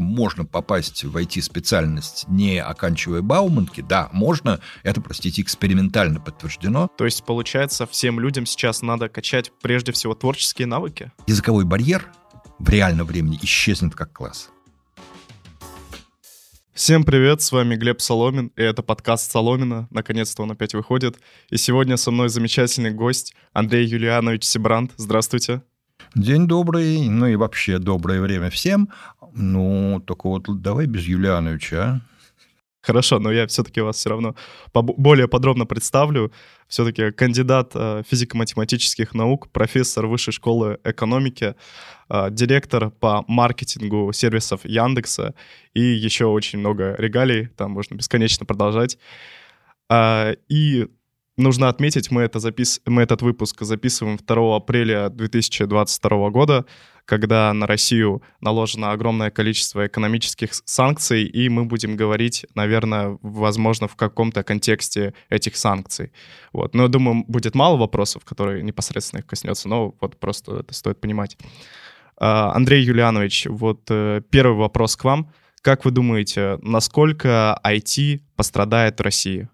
Можно попасть в IT-специальность, не оканчивая Бауманки? Да, можно. Это, простите, экспериментально подтверждено. То есть, получается, всем людям сейчас надо качать прежде всего творческие навыки? Языковой барьер в реальном времени исчезнет как класс. Всем привет, с вами Глеб Соломин, и это подкаст Соломина. Наконец-то он опять выходит. И сегодня со мной замечательный гость Андрей Юлианович Сибрант. Здравствуйте. День добрый, ну и вообще доброе время всем. Ну, только вот давай без Юлиановича, а? Хорошо, но я все-таки вас все равно более подробно представлю. Все-таки кандидат э, физико-математических наук, профессор Высшей школы экономики, э, директор по маркетингу сервисов Яндекса и еще очень много регалий, там можно бесконечно продолжать. А, и Нужно отметить, мы, это запис... мы этот выпуск записываем 2 апреля 2022 года, когда на Россию наложено огромное количество экономических санкций, и мы будем говорить, наверное, возможно, в каком-то контексте этих санкций. Вот. Но я думаю, будет мало вопросов, которые непосредственно их коснется, но вот просто это стоит понимать. А, Андрей Юлианович, вот э, первый вопрос к вам. Как вы думаете, насколько IT пострадает в России?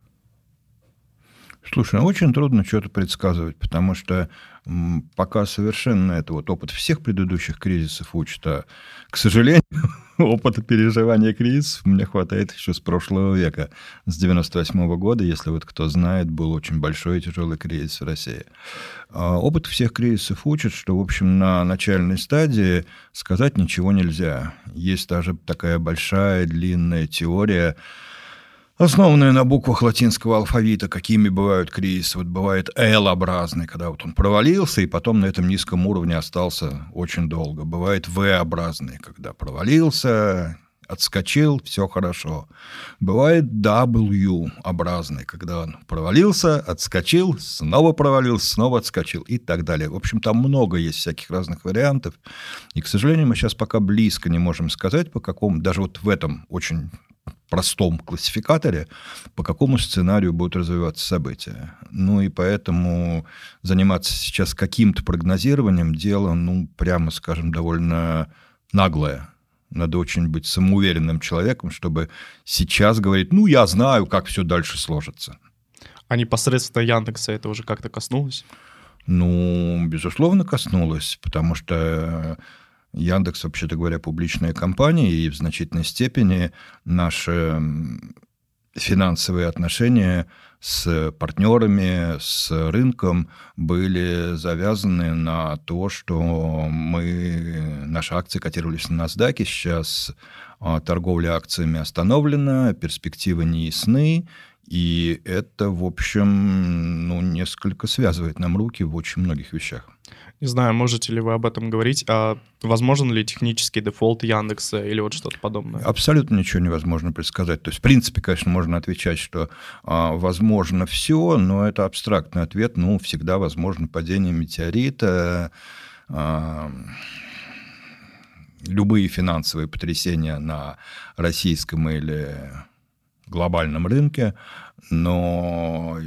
Слушай, ну очень трудно что-то предсказывать, потому что пока совершенно это вот опыт всех предыдущих кризисов учит, а, к сожалению, опыта переживания кризисов мне хватает еще с прошлого века, с 98 -го года, если вот кто знает, был очень большой и тяжелый кризис в России. А опыт всех кризисов учит, что, в общем, на начальной стадии сказать ничего нельзя. Есть даже такая большая длинная теория, основанная на буквах латинского алфавита, какими бывают кризисы. Вот бывает L-образный, когда вот он провалился, и потом на этом низком уровне остался очень долго. Бывает V-образный, когда провалился, отскочил, все хорошо. Бывает W-образный, когда он провалился, отскочил, снова провалился, снова отскочил и так далее. В общем, там много есть всяких разных вариантов. И, к сожалению, мы сейчас пока близко не можем сказать, по какому, даже вот в этом очень простом классификаторе, по какому сценарию будут развиваться события. Ну и поэтому заниматься сейчас каким-то прогнозированием дело, ну, прямо скажем, довольно наглое. Надо очень быть самоуверенным человеком, чтобы сейчас говорить, ну, я знаю, как все дальше сложится. А непосредственно Яндекса это уже как-то коснулось? Ну, безусловно, коснулось, потому что Яндекс, вообще-то говоря, публичная компания, и в значительной степени наши финансовые отношения с партнерами, с рынком были завязаны на то, что мы, наши акции котировались на NASDAQ, сейчас а, торговля акциями остановлена, перспективы не ясны, и это, в общем, ну, несколько связывает нам руки в очень многих вещах. Не знаю, можете ли вы об этом говорить, а возможен ли технический дефолт Яндекса или вот что-то подобное? Абсолютно ничего невозможно предсказать. То есть, в принципе, конечно, можно отвечать, что а, возможно все, но это абстрактный ответ. Ну, всегда возможно падение метеорита, а, любые финансовые потрясения на российском или глобальном рынке, но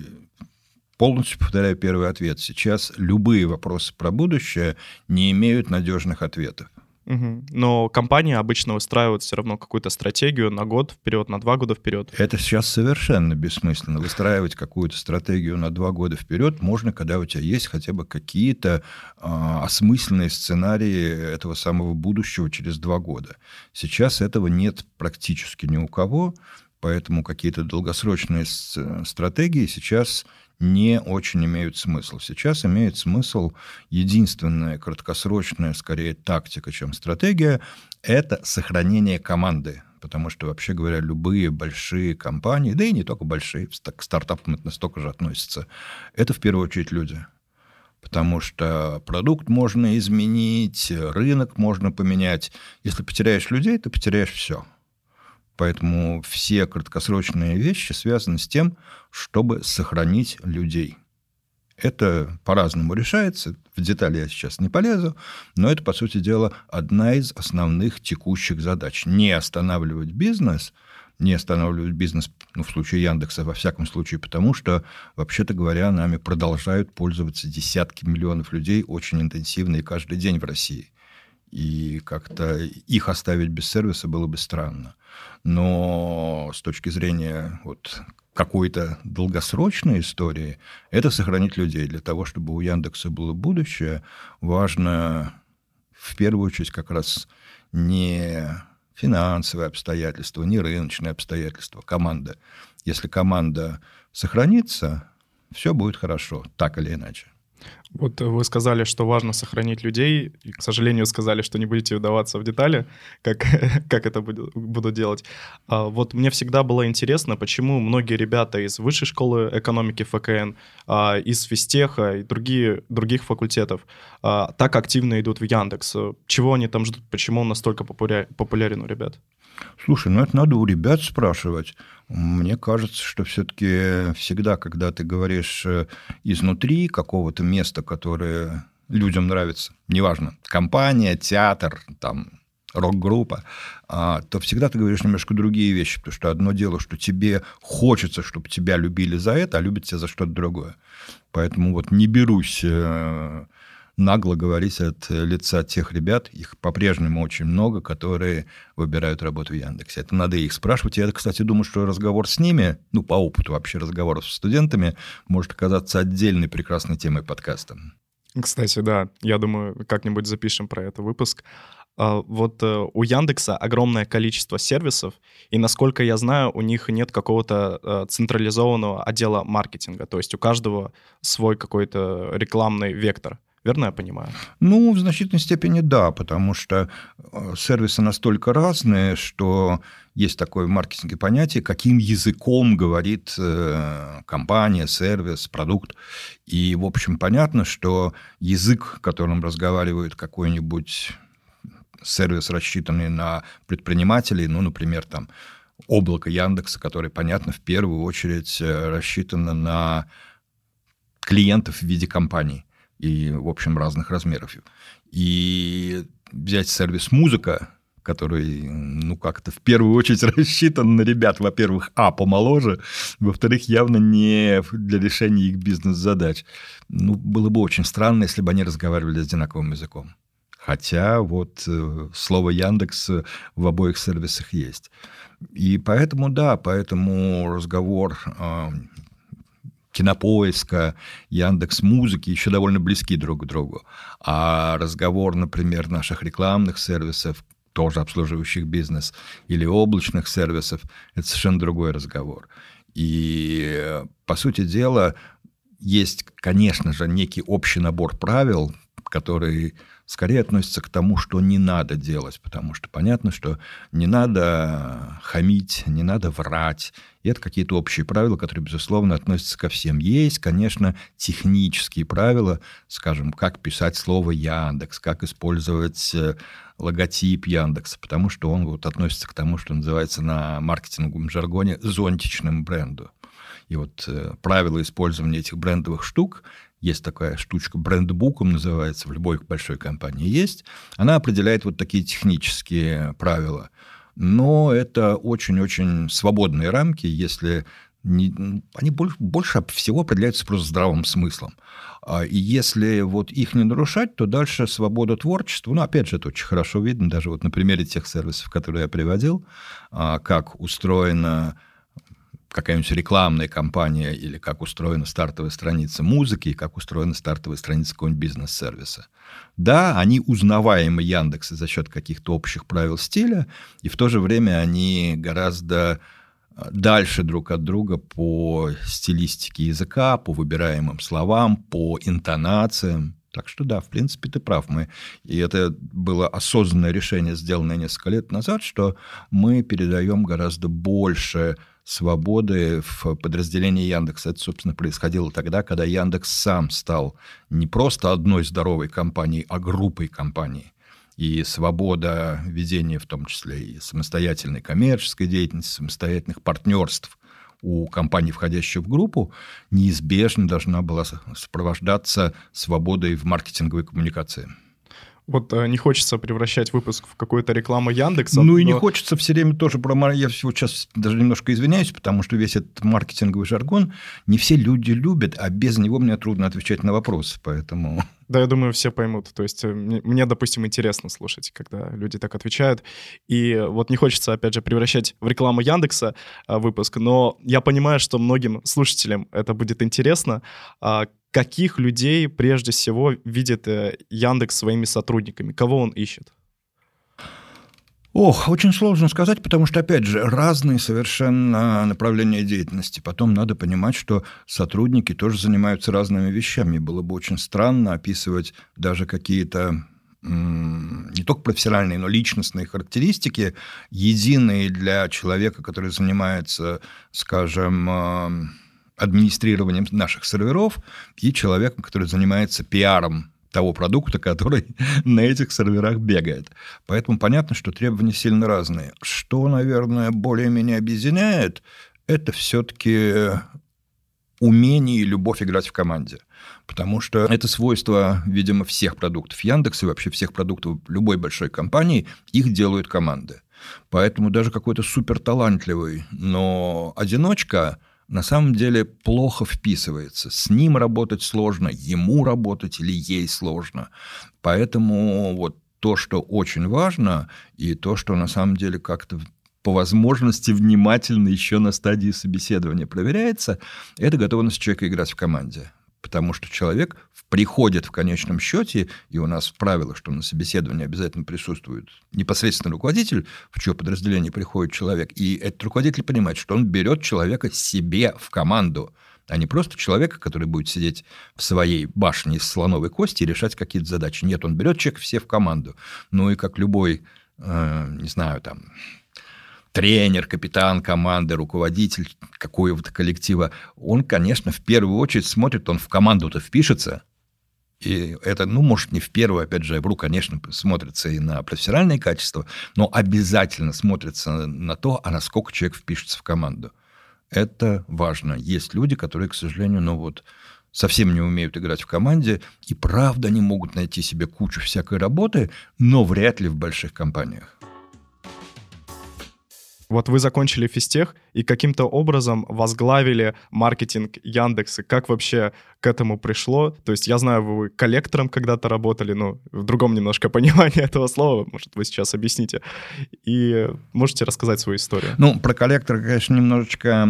полностью повторяю первый ответ. Сейчас любые вопросы про будущее не имеют надежных ответов. Угу. Но компании обычно выстраивают все равно какую-то стратегию на год вперед, на два года вперед. Это сейчас совершенно бессмысленно. Выстраивать какую-то стратегию на два года вперед можно, когда у тебя есть хотя бы какие-то э, осмысленные сценарии этого самого будущего через два года. Сейчас этого нет практически ни у кого, поэтому какие-то долгосрочные стратегии сейчас не очень имеют смысл. Сейчас имеет смысл единственная краткосрочная, скорее, тактика, чем стратегия, это сохранение команды. Потому что, вообще говоря, любые большие компании, да и не только большие, к стартапам это настолько же относится, это в первую очередь люди. Потому что продукт можно изменить, рынок можно поменять. Если потеряешь людей, ты потеряешь все. Поэтому все краткосрочные вещи связаны с тем, чтобы сохранить людей. Это по-разному решается, в детали я сейчас не полезу, но это, по сути дела, одна из основных текущих задач. Не останавливать бизнес, не останавливать бизнес, ну, в случае Яндекса, во всяком случае, потому что, вообще-то говоря, нами продолжают пользоваться десятки миллионов людей очень интенсивно и каждый день в России. и как-то их оставить без сервиса было бы странно. Но с точки зрения вот какой-то долгосрочной истории, это сохранить людей. Для того, чтобы у Яндекса было будущее, важно в первую очередь как раз не финансовые обстоятельства, не рыночные обстоятельства, команда. Если команда сохранится, все будет хорошо, так или иначе. Вот вы сказали, что важно сохранить людей, и, к сожалению, сказали, что не будете вдаваться в детали, как, как это буду, буду делать. А, вот мне всегда было интересно, почему многие ребята из Высшей школы экономики ФКН, а, из Физтеха и другие, других факультетов а, так активно идут в Яндекс. Чего они там ждут, почему он настолько популярен у ребят? Слушай, ну это надо у ребят спрашивать. Мне кажется, что все-таки всегда, когда ты говоришь э, изнутри какого-то места, которое людям нравится, неважно, компания, театр, там, рок-группа, а, то всегда ты говоришь немножко другие вещи, потому что одно дело, что тебе хочется, чтобы тебя любили за это, а любят тебя за что-то другое. Поэтому вот не берусь э, нагло говорить от лица тех ребят, их по-прежнему очень много, которые выбирают работу в Яндексе. Это надо их спрашивать. Я, кстати, думаю, что разговор с ними, ну, по опыту вообще разговоров с студентами, может оказаться отдельной прекрасной темой подкаста. Кстати, да, я думаю, как-нибудь запишем про это выпуск. А, вот э, у Яндекса огромное количество сервисов, и, насколько я знаю, у них нет какого-то э, централизованного отдела маркетинга, то есть у каждого свой какой-то рекламный вектор. Верно я понимаю? Ну, в значительной степени да, потому что э, сервисы настолько разные, что есть такое в маркетинге понятие, каким языком говорит э, компания, сервис, продукт. И, в общем, понятно, что язык, которым разговаривает какой-нибудь сервис, рассчитанный на предпринимателей, ну, например, там, облако Яндекса, которое, понятно, в первую очередь э, рассчитано на клиентов в виде компаний и, в общем, разных размеров. И взять сервис «Музыка», который, ну, как-то в первую очередь рассчитан на ребят, во-первых, а, помоложе, во-вторых, явно не для решения их бизнес-задач. Ну, было бы очень странно, если бы они разговаривали с одинаковым языком. Хотя вот э, слово Яндекс в обоих сервисах есть. И поэтому, да, поэтому разговор э, Кинопоиска, Яндекс Музыки еще довольно близки друг к другу. А разговор, например, наших рекламных сервисов, тоже обслуживающих бизнес, или облачных сервисов, это совершенно другой разговор. И, по сути дела, есть, конечно же, некий общий набор правил, который скорее относится к тому, что не надо делать, потому что понятно, что не надо хамить, не надо врать. И это какие-то общие правила, которые, безусловно, относятся ко всем. Есть, конечно, технические правила, скажем, как писать слово Яндекс, как использовать э, логотип Яндекса, потому что он вот относится к тому, что называется на маркетинговом жаргоне зонтичным бренду. И вот э, правила использования этих брендовых штук есть такая штучка, брендбуком называется, в любой большой компании есть. Она определяет вот такие технические правила. Но это очень-очень свободные рамки, если не, они больше, больше всего определяются просто здравым смыслом. А, и если вот их не нарушать, то дальше свобода творчества, ну, опять же, это очень хорошо видно, даже вот на примере тех сервисов, которые я приводил, а, как устроена какая-нибудь рекламная кампания или как устроена стартовая страница музыки и как устроена стартовая страница какого-нибудь бизнес-сервиса. Да, они узнаваемы Яндекса за счет каких-то общих правил стиля, и в то же время они гораздо а, дальше друг от друга по стилистике языка, по выбираемым словам, по интонациям. Так что да, в принципе, ты прав. Мы, и это было осознанное решение, сделанное несколько лет назад, что мы передаем гораздо больше свободы в подразделении Яндекса. Это, собственно, происходило тогда, когда Яндекс сам стал не просто одной здоровой компанией, а группой компаний. И свобода ведения, в том числе и самостоятельной коммерческой деятельности, самостоятельных партнерств у компаний, входящих в группу, неизбежно должна была сопровождаться свободой в маркетинговой коммуникации. Вот э, не хочется превращать выпуск в какую-то рекламу Яндекса. Ну и не хочется все время тоже про... Я всего сейчас даже немножко извиняюсь, потому что весь этот маркетинговый жаргон не все люди любят, а без него мне трудно отвечать на вопросы, поэтому... Да, я думаю, все поймут. То есть э, мне, мне, допустим, интересно слушать, когда люди так отвечают. И вот не хочется, опять же, превращать в рекламу Яндекса а, выпуск, но я понимаю, что многим слушателям это будет интересно. А, каких людей прежде всего видит э, Яндекс своими сотрудниками? Кого он ищет? Ох, очень сложно сказать, потому что, опять же, разные совершенно направления деятельности. Потом надо понимать, что сотрудники тоже занимаются разными вещами. Было бы очень странно описывать даже какие-то не только профессиональные, но личностные характеристики, единые для человека, который занимается, скажем, администрированием наших серверов, и человеком, который занимается пиаром того продукта, который на этих серверах бегает. Поэтому понятно, что требования сильно разные. Что, наверное, более-менее объединяет, это все-таки умение и любовь играть в команде. Потому что это свойство, видимо, всех продуктов Яндекса и вообще всех продуктов любой большой компании, их делают команды. Поэтому даже какой-то суперталантливый, но одиночка – на самом деле плохо вписывается. С ним работать сложно, ему работать или ей сложно. Поэтому вот то, что очень важно, и то, что на самом деле как-то по возможности внимательно еще на стадии собеседования проверяется, это готовность человека играть в команде потому что человек приходит в конечном счете, и у нас правило, что на собеседовании обязательно присутствует непосредственно руководитель, в чье подразделение приходит человек, и этот руководитель понимает, что он берет человека себе в команду, а не просто человека, который будет сидеть в своей башне из слоновой кости и решать какие-то задачи. Нет, он берет человека все в команду. Ну и как любой, э, не знаю, там, тренер, капитан команды, руководитель какого-то коллектива, он, конечно, в первую очередь смотрит, он в команду-то впишется, и это, ну, может, не в первую, опять же, игру, конечно, смотрится и на профессиональные качества, но обязательно смотрится на то, а насколько человек впишется в команду. Это важно. Есть люди, которые, к сожалению, ну вот, совсем не умеют играть в команде, и правда они могут найти себе кучу всякой работы, но вряд ли в больших компаниях. Вот вы закончили физтех и каким-то образом возглавили маркетинг Яндекса. Как вообще к этому пришло? То есть я знаю, вы коллектором когда-то работали, но в другом немножко понимании этого слова, может, вы сейчас объясните. И можете рассказать свою историю. Ну, про коллектора, конечно, немножечко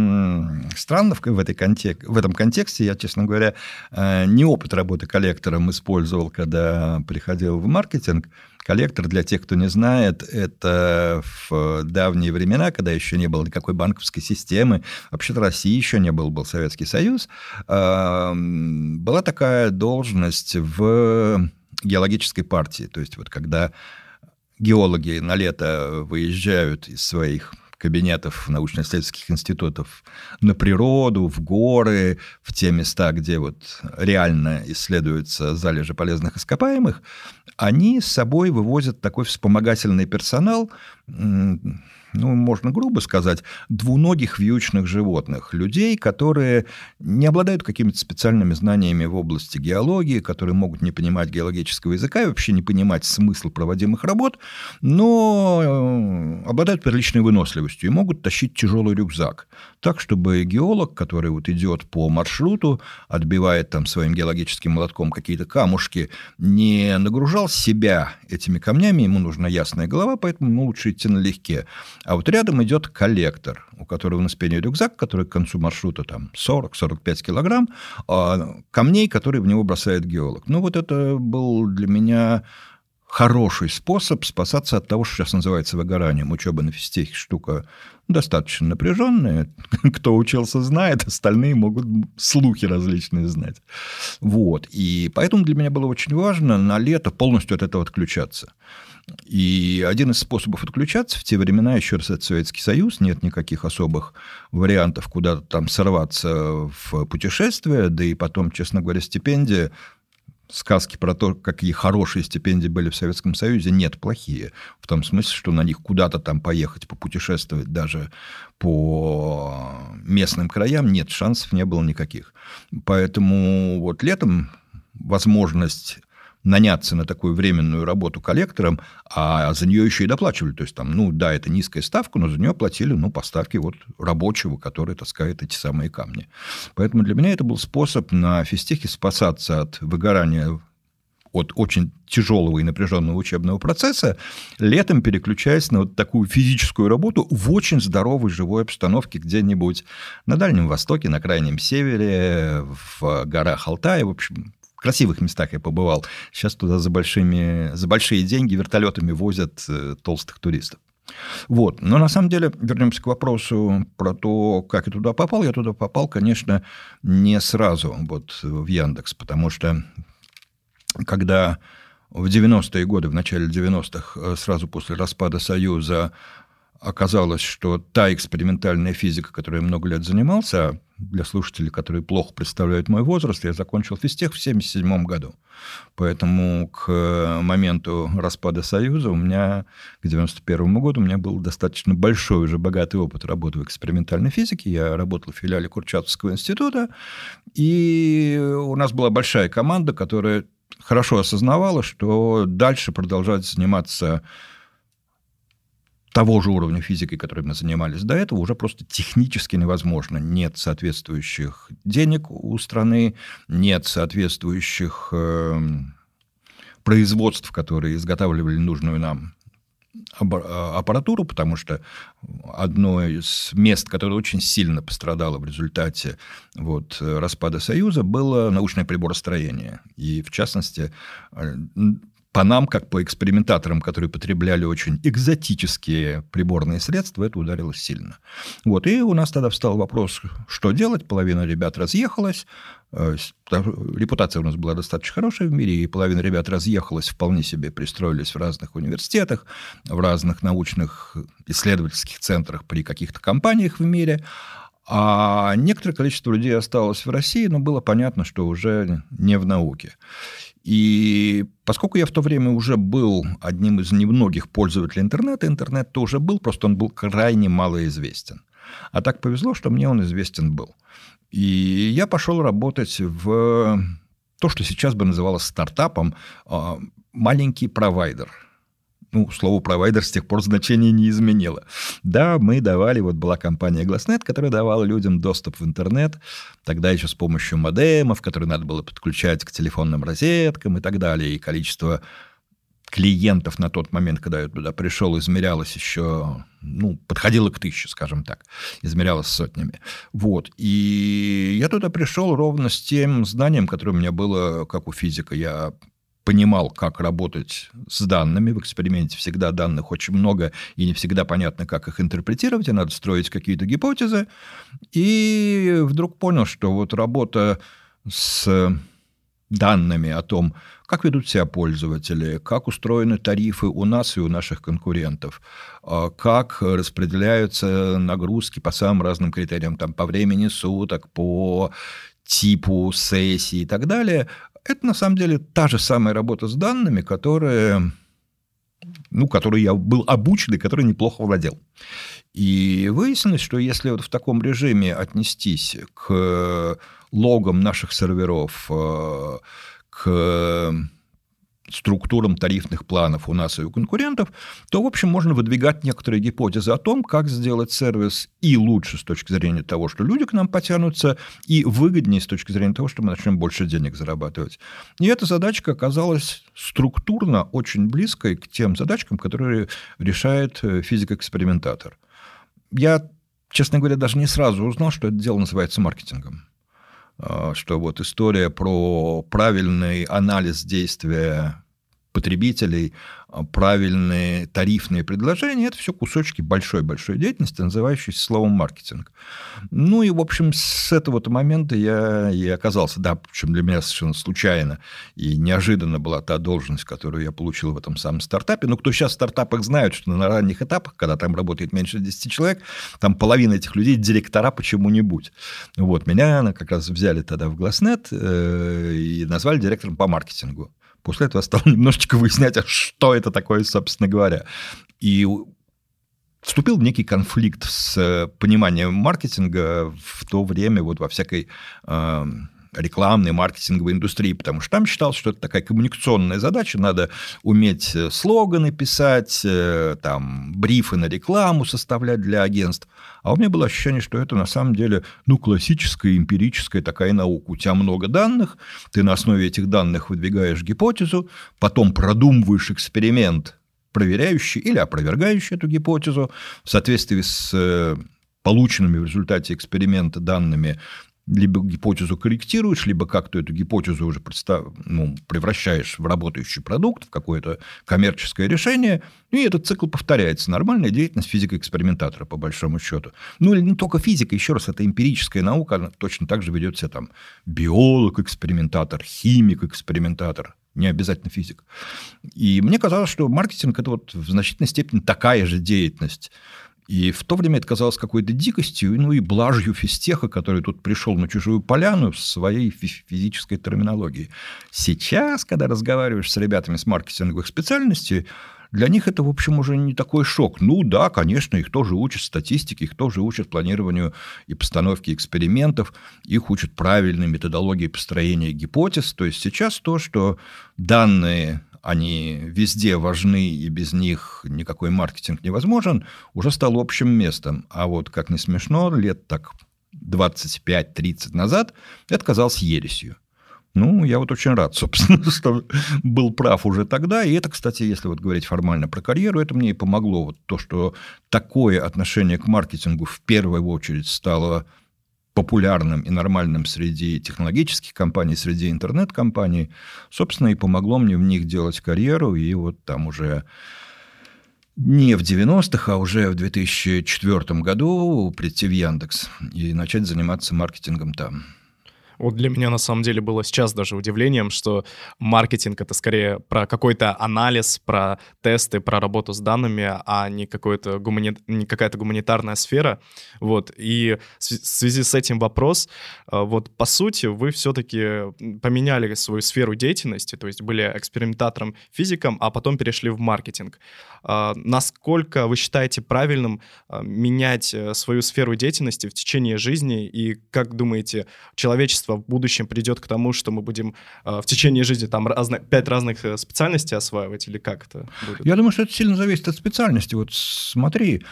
странно в, этой контек... в этом контексте. Я, честно говоря, э, не опыт работы коллектором использовал, когда приходил в маркетинг. Коллектор, для тех, кто не знает, это в давние времена, когда еще не было никакой банковской системы, вообще-то России еще не был, был Советский Союз, была такая должность в геологической партии. То есть вот когда геологи на лето выезжают из своих кабинетов научно-исследовательских институтов на природу, в горы, в те места, где вот реально исследуются залежи полезных ископаемых, они с собой вывозят такой вспомогательный персонал, ну, можно грубо сказать, двуногих вьючных животных, людей, которые не обладают какими-то специальными знаниями в области геологии, которые могут не понимать геологического языка и вообще не понимать смысл проводимых работ, но э, обладают приличной выносливостью и могут тащить тяжелый рюкзак. Так, чтобы геолог, который вот идет по маршруту, отбивает там своим геологическим молотком какие-то камушки, не нагружал себя этими камнями, ему нужна ясная голова, поэтому ему лучше идти налегке. А вот рядом идет коллектор, у которого на спине рюкзак, который к концу маршрута там 40-45 килограмм, а камней, которые в него бросает геолог. Ну, вот это был для меня хороший способ спасаться от того, что сейчас называется выгоранием. Учеба на физтехе штука достаточно напряженная. Кто учился, знает, остальные могут слухи различные знать. Вот. И поэтому для меня было очень важно на лето полностью от этого отключаться. И один из способов отключаться в те времена, еще раз, это Советский Союз, нет никаких особых вариантов куда-то там сорваться в путешествие, да и потом, честно говоря, стипендия сказки про то, какие хорошие стипендии были в Советском Союзе, нет, плохие. В том смысле, что на них куда-то там поехать, попутешествовать даже по местным краям, нет, шансов не было никаких. Поэтому вот летом возможность наняться на такую временную работу коллектором, а за нее еще и доплачивали. То есть там, ну да, это низкая ставка, но за нее платили, ну, по ставке вот рабочего, который таскает эти самые камни. Поэтому для меня это был способ на физтехе спасаться от выгорания от очень тяжелого и напряженного учебного процесса, летом переключаясь на вот такую физическую работу в очень здоровой живой обстановке где-нибудь на Дальнем Востоке, на Крайнем Севере, в горах Алтая, в общем, красивых местах я побывал. Сейчас туда за, большими, за большие деньги вертолетами возят э, толстых туристов. Вот. Но на самом деле, вернемся к вопросу про то, как я туда попал. Я туда попал, конечно, не сразу вот в Яндекс, потому что когда в 90-е годы, в начале 90-х, э, сразу после распада Союза, оказалось, что та экспериментальная физика, которой я много лет занимался, для слушателей, которые плохо представляют мой возраст, я закончил физтех в 1977 году. Поэтому к моменту распада Союза у меня, к 1991 году, у меня был достаточно большой уже богатый опыт работы в экспериментальной физике. Я работал в филиале Курчатовского института, и у нас была большая команда, которая хорошо осознавала, что дальше продолжать заниматься того же уровня физики, которым мы занимались до этого, уже просто технически невозможно. Нет соответствующих денег у страны, нет соответствующих э, производств, которые изготавливали нужную нам а, аппаратуру, потому что одно из мест, которое очень сильно пострадало в результате вот, распада Союза, было научное приборостроение. И, в частности, э, по нам, как по экспериментаторам, которые потребляли очень экзотические приборные средства, это ударило сильно. Вот. И у нас тогда встал вопрос, что делать. Половина ребят разъехалась. Э, репутация у нас была достаточно хорошая в мире, и половина ребят разъехалась, вполне себе пристроились в разных университетах, в разных научных исследовательских центрах при каких-то компаниях в мире. А некоторое количество людей осталось в России, но было понятно, что уже не в науке. И поскольку я в то время уже был одним из немногих пользователей интернета, интернет тоже был, просто он был крайне малоизвестен. А так повезло, что мне он известен был. И я пошел работать в то, что сейчас бы называлось стартапом, а, маленький провайдер – ну, слово провайдер с тех пор значение не изменило. Да, мы давали, вот была компания Glassnet, которая давала людям доступ в интернет, тогда еще с помощью модемов, которые надо было подключать к телефонным розеткам и так далее, и количество клиентов на тот момент, когда я туда пришел, измерялось еще, ну, подходило к тысяче, скажем так, измерялось сотнями. Вот. И я туда пришел ровно с тем знанием, которое у меня было, как у физика. Я понимал, как работать с данными. В эксперименте всегда данных очень много, и не всегда понятно, как их интерпретировать, и надо строить какие-то гипотезы. И вдруг понял, что вот работа с данными о том, как ведут себя пользователи, как устроены тарифы у нас и у наших конкурентов, а как распределяются нагрузки по самым разным критериям, там, по времени суток, по типу сессии и так далее, это на самом деле та же самая работа с данными, которая ну, которой я был обучен и которой неплохо владел. И выяснилось, что если вот в таком режиме отнестись к логам наших серверов, э, к структурам тарифных планов у нас и у конкурентов, то, в общем, можно выдвигать некоторые гипотезы о том, как сделать сервис и лучше с точки зрения того, что люди к нам потянутся, и выгоднее с точки зрения того, что мы начнем больше денег зарабатывать. И эта задачка оказалась структурно очень близкой к тем задачкам, которые решает э, физик-экспериментатор. Я, честно говоря, даже не сразу узнал, что это дело называется маркетингом. А, что вот история про правильный анализ действия потребителей, а, правильные тарифные предложения, это все кусочки большой-большой деятельности, называющейся словом маркетинг. Ну и, в общем, с этого момента я и оказался, да, причем для меня совершенно случайно и неожиданно была та должность, которую я получил в этом самом стартапе. Ну, кто сейчас в стартапах знает, что на ранних этапах, когда там работает меньше 10 человек, там половина этих людей директора почему-нибудь. Вот, меня как раз взяли тогда в Glassnet э, и назвали директором по маркетингу. После этого стал немножечко выяснять, а что это такое, собственно говоря. И вступил в некий конфликт с э, пониманием маркетинга в то время вот во всякой э, рекламной, маркетинговой индустрии, потому что там считал, что это такая коммуникационная задача, надо уметь э, слоганы писать, э, там, брифы на рекламу составлять для агентств. А у меня было ощущение, что это на самом деле, ну, классическая эмпирическая такая наука. У тебя много данных, ты на основе этих данных выдвигаешь гипотезу, потом продумываешь эксперимент, проверяющий или опровергающий эту гипотезу в соответствии с э, полученными в результате эксперимента данными либо гипотезу корректируешь, либо как-то эту гипотезу уже представ... ну, превращаешь в работающий продукт, в какое-то коммерческое решение, и этот цикл повторяется. Нормальная деятельность физика-экспериментатора, по большому счету. Ну, или не только физика, еще раз, это эмпирическая наука, она точно так же ведет себя там биолог-экспериментатор, химик-экспериментатор, не обязательно физик. И мне казалось, что маркетинг – это вот в значительной степени такая же деятельность. И в то время это казалось какой-то дикостью, ну и блажью физтеха, который тут пришел на чужую поляну с своей физической терминологией. Сейчас, когда разговариваешь с ребятами с маркетинговых специальностей, для них это, в общем, уже не такой шок. Ну да, конечно, их тоже учат статистике, их тоже учат планированию и постановке экспериментов, их учат правильной методологии построения гипотез. То есть сейчас то, что данные они везде важны, и без них никакой маркетинг невозможен, уже стал общим местом. А вот, как не смешно, лет так 25-30 назад это казалось ересью. Ну, я вот очень рад, собственно, что был прав уже тогда. И это, кстати, если вот говорить формально про карьеру, это мне и помогло. Вот то, что такое отношение к маркетингу в первую очередь стало популярным и нормальным среди технологических компаний, среди интернет-компаний, собственно, и помогло мне в них делать карьеру, и вот там уже не в 90-х, а уже в 2004 году прийти в Яндекс и начать заниматься маркетингом там. Вот для меня на самом деле было сейчас даже удивлением, что маркетинг — это скорее про какой-то анализ, про тесты, про работу с данными, а не, какой-то гумани... не какая-то гуманитарная сфера. Вот. И в связи с этим вопрос, э, вот по сути вы все-таки поменяли свою сферу деятельности, то есть были экспериментатором, физиком, а потом перешли в маркетинг. А, насколько вы считаете правильным а, менять э, свою сферу деятельности в течение жизни и как думаете, человечество общество в будущем придет к тому, что мы будем э, в течение жизни там разно, пять разных э, специальностей осваивать, или как это будет? Я думаю, что это сильно зависит от специальности. Вот смотри,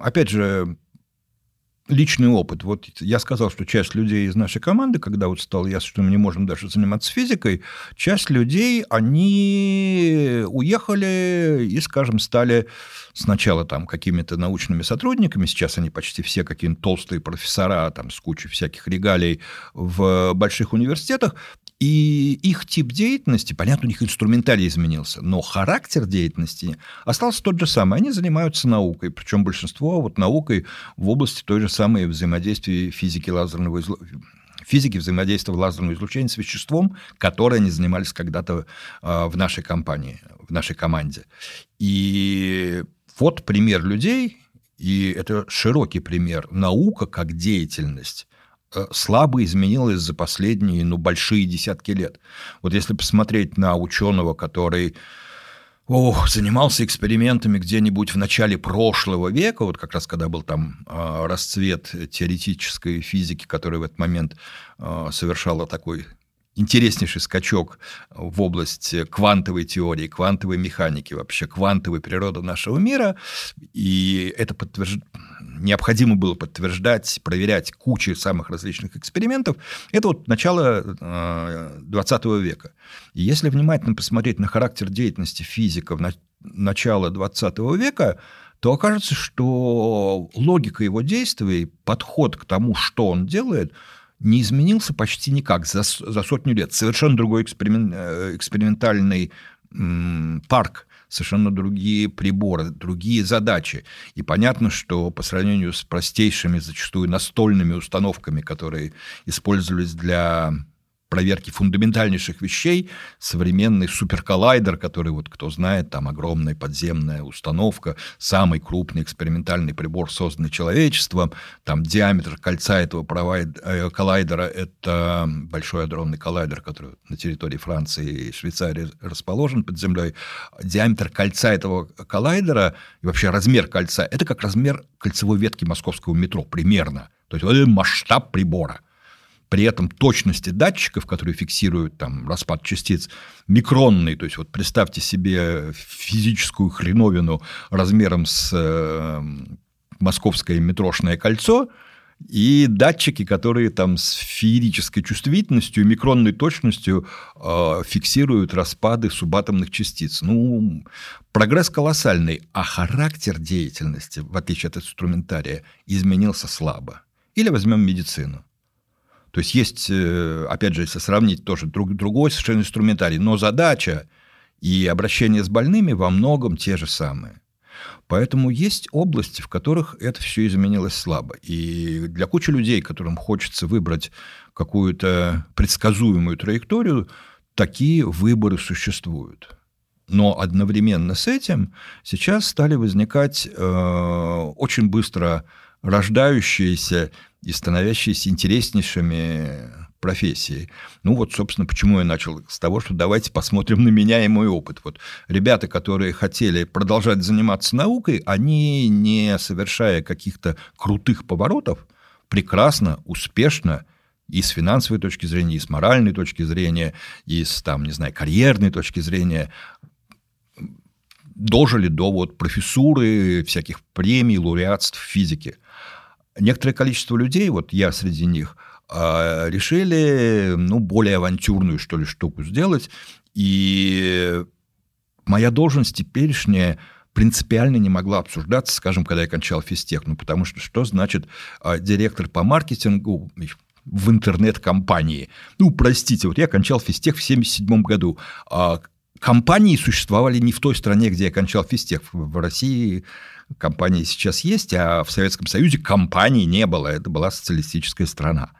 опять же, личный опыт. Вот я сказал, что часть людей из нашей команды, когда вот стало ясно, что мы не можем даже заниматься физикой, часть людей, они уехали и, скажем, стали сначала там какими-то научными сотрудниками, сейчас они почти все какие-то толстые профессора там с кучей всяких регалий в больших университетах, и их тип деятельности, понятно, у них инструментарий изменился, но характер деятельности остался тот же самый. Они занимаются наукой, причем большинство вот наукой в области той же самой взаимодействия физики лазерного излучения физики взаимодействия лазерного излучения с веществом, которое они занимались когда-то а, в нашей компании, в нашей команде. И вот пример людей, и это широкий пример. Наука как деятельность слабо изменилось за последние, ну, большие десятки лет. Вот если посмотреть на ученого, который ох, занимался экспериментами где-нибудь в начале прошлого века, вот как раз когда был там э, расцвет теоретической физики, которая в этот момент э, совершала такой интереснейший скачок в область квантовой теории, квантовой механики, вообще квантовой природы нашего мира. И это подтвержд... необходимо было подтверждать, проверять кучу самых различных экспериментов. Это вот начало 20 э, века. И если внимательно посмотреть на характер деятельности физиков на... начала 20 века, то окажется, что логика его действий, подход к тому, что он делает – не изменился почти никак за, за сотню лет. Совершенно другой эксперимент, э, экспериментальный парк, совершенно другие приборы, другие задачи. И понятно, что по сравнению с простейшими, зачастую настольными установками, которые использовались для проверки фундаментальнейших вещей, современный суперколлайдер, который, вот кто знает, там огромная подземная установка, самый крупный экспериментальный прибор, созданный человечеством, там диаметр кольца этого э, коллайдера – это большой адронный коллайдер, который на территории Франции и Швейцарии расположен под землей. Диаметр кольца этого коллайдера и вообще размер кольца – это как размер кольцевой ветки московского метро примерно. То есть вот это масштаб прибора – при этом точности датчиков, которые фиксируют там распад частиц, микронный, то есть вот представьте себе физическую хреновину размером с э, московское метрошное кольцо, и датчики, которые там с феерической чувствительностью микронной точностью э, фиксируют распады субатомных частиц. Ну, прогресс колоссальный, а характер деятельности, в отличие от инструментария, изменился слабо. Или возьмем медицину. То есть есть, э, опять же, если сравнить тоже друг, другой совершенно инструментарий, но задача и обращение с больными во многом те же самые. Поэтому есть области, в которых это все изменилось слабо. И для кучи людей, которым хочется выбрать какую-то предсказуемую траекторию, такие выборы существуют. Но одновременно с этим сейчас стали возникать э, очень быстро рождающиеся и становящиеся интереснейшими профессии. Ну вот, собственно, почему я начал с того, что давайте посмотрим на меня и мой опыт. Вот ребята, которые хотели продолжать заниматься наукой, они, не совершая каких-то крутых поворотов, прекрасно, успешно и с финансовой точки зрения, и с моральной точки зрения, и с, там, не знаю, карьерной точки зрения дожили до вот профессуры, всяких премий, лауреатств физики. Некоторое количество людей, вот я среди них – а, решили, ну, более авантюрную, что ли, штуку сделать. И моя должность теперешняя принципиально не могла обсуждаться, скажем, когда я кончал физтех. Ну, потому что что значит а, директор по маркетингу в интернет-компании? Ну, простите, вот я кончал физтех в 1977 году. А компании существовали не в той стране, где я кончал физтех. В России компании сейчас есть, а в Советском Союзе компаний не было. Это была социалистическая страна.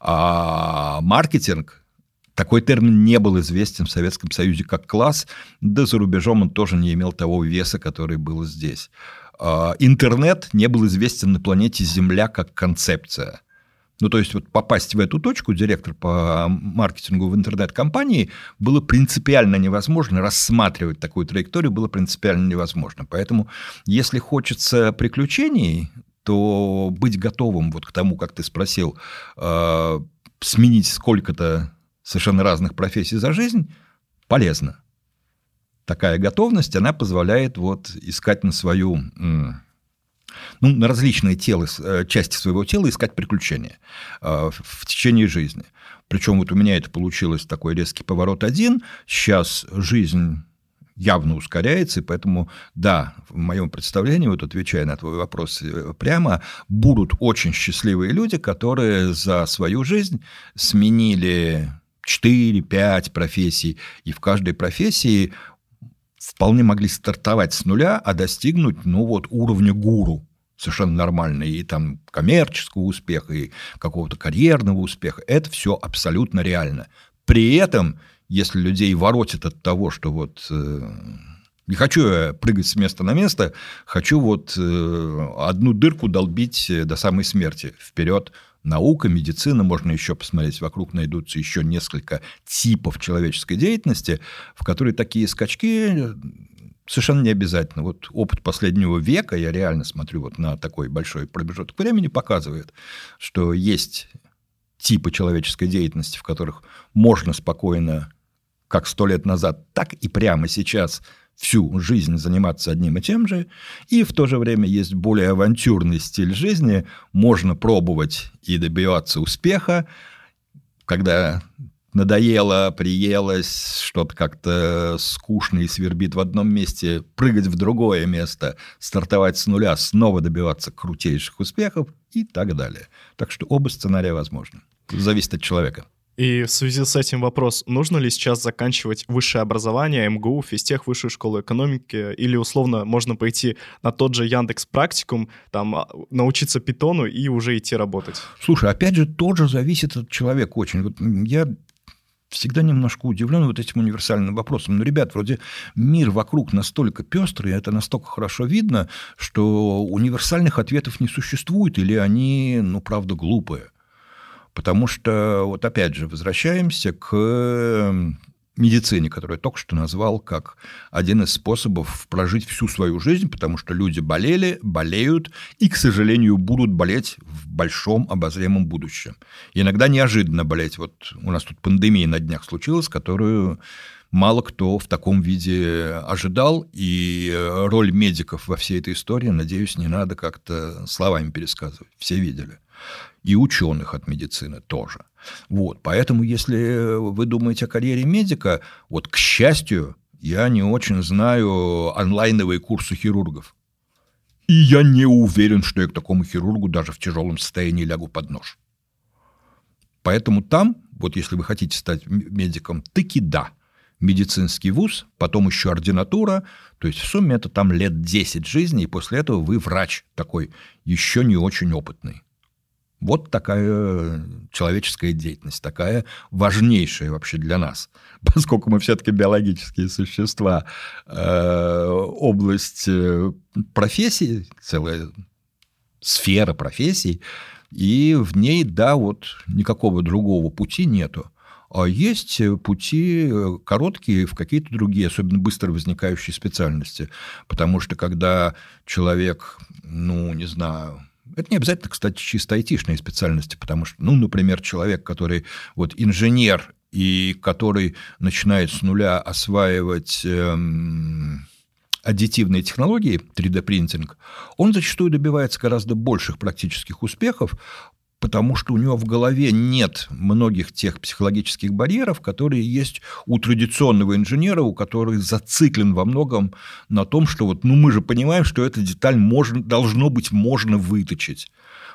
А маркетинг такой термин не был известен в Советском Союзе как класс, да за рубежом он тоже не имел того веса, который был здесь. А интернет не был известен на планете Земля как концепция. Ну, то есть вот попасть в эту точку, директор по маркетингу в интернет-компании, было принципиально невозможно, рассматривать такую траекторию было принципиально невозможно. Поэтому, если хочется приключений, то быть готовым вот к тому, как ты спросил, э, сменить сколько-то совершенно разных профессий за жизнь, полезно. Такая готовность, она позволяет вот искать на свою ну, на различные телы, э, части своего тела искать приключения э, в течение жизни. Причем вот у меня это получилось такой резкий поворот один. Сейчас жизнь явно ускоряется, и поэтому, да, в моем представлении, вот отвечая на твой вопрос э, прямо, будут очень счастливые люди, которые за свою жизнь сменили 4-5 профессий, и в каждой профессии вполне могли стартовать с нуля, а достигнуть, ну вот, уровня гуру совершенно нормально, и там коммерческого успеха, и какого-то карьерного успеха. Это все абсолютно реально. При этом, если людей воротит от того, что вот э, не хочу я прыгать с места на место, хочу вот э, одну дырку долбить до самой смерти. Вперед наука, медицина, можно еще посмотреть, вокруг найдутся еще несколько типов человеческой деятельности, в которые такие скачки совершенно не обязательно. Вот опыт последнего века, я реально смотрю вот на такой большой промежуток времени, показывает, что есть типы человеческой деятельности, в которых можно спокойно, как сто лет назад, так и прямо сейчас всю жизнь заниматься одним и тем же, и в то же время есть более авантюрный стиль жизни, можно пробовать и добиваться успеха, когда надоело, приелось, что-то как-то скучно и свербит в одном месте, прыгать в другое место, стартовать с нуля, снова добиваться крутейших успехов и так далее. Так что оба сценария возможны. Зависит от человека. И в связи с этим вопрос, нужно ли сейчас заканчивать высшее образование, МГУ, физтех, высшую школу экономики, или условно можно пойти на тот же Яндекс Практикум, там а, научиться питону и уже идти работать? Слушай, опять же, тоже зависит от человека очень. Вот я всегда немножко удивлен вот этим универсальным вопросом. Ну, ребят, вроде мир вокруг настолько пестрый, это настолько хорошо видно, что универсальных ответов не существует, или они, ну, правда, глупые. Потому что, вот опять же, возвращаемся к медицине, которую я только что назвал как один из способов прожить всю свою жизнь, потому что люди болели, болеют и, к сожалению, будут болеть в большом обозримом будущем. Иногда неожиданно болеть. Вот у нас тут пандемия на днях случилась, которую мало кто в таком виде ожидал, и роль медиков во всей этой истории, надеюсь, не надо как-то словами пересказывать. Все видели. И ученых от медицины тоже. Вот, поэтому, если вы думаете о карьере медика, вот, к счастью, я не очень знаю онлайновые курсы хирургов. И я не уверен, что я к такому хирургу даже в тяжелом состоянии лягу под нож. Поэтому там, вот если вы хотите стать медиком, таки да. Медицинский вуз, потом еще ординатура, то есть в сумме это там лет 10 жизни, и после этого вы врач такой, еще не очень опытный. Вот такая человеческая деятельность, такая важнейшая вообще для нас, поскольку мы все-таки биологические существа, э, область э, профессии, целая сфера профессий, и в ней, да, вот никакого другого пути нету. А есть пути короткие в какие-то другие, особенно быстро возникающие специальности. Потому что когда человек, ну, не знаю, это не обязательно, кстати, чисто айтишные специальности, потому что, ну, например, человек, который вот инженер и который начинает с нуля осваивать эм, аддитивные технологии, 3D-принтинг, он зачастую добивается гораздо больших практических успехов, потому что у него в голове нет многих тех психологических барьеров, которые есть у традиционного инженера, у которого зациклен во многом на том, что вот, ну, мы же понимаем, что эту деталь можно, должно быть можно выточить.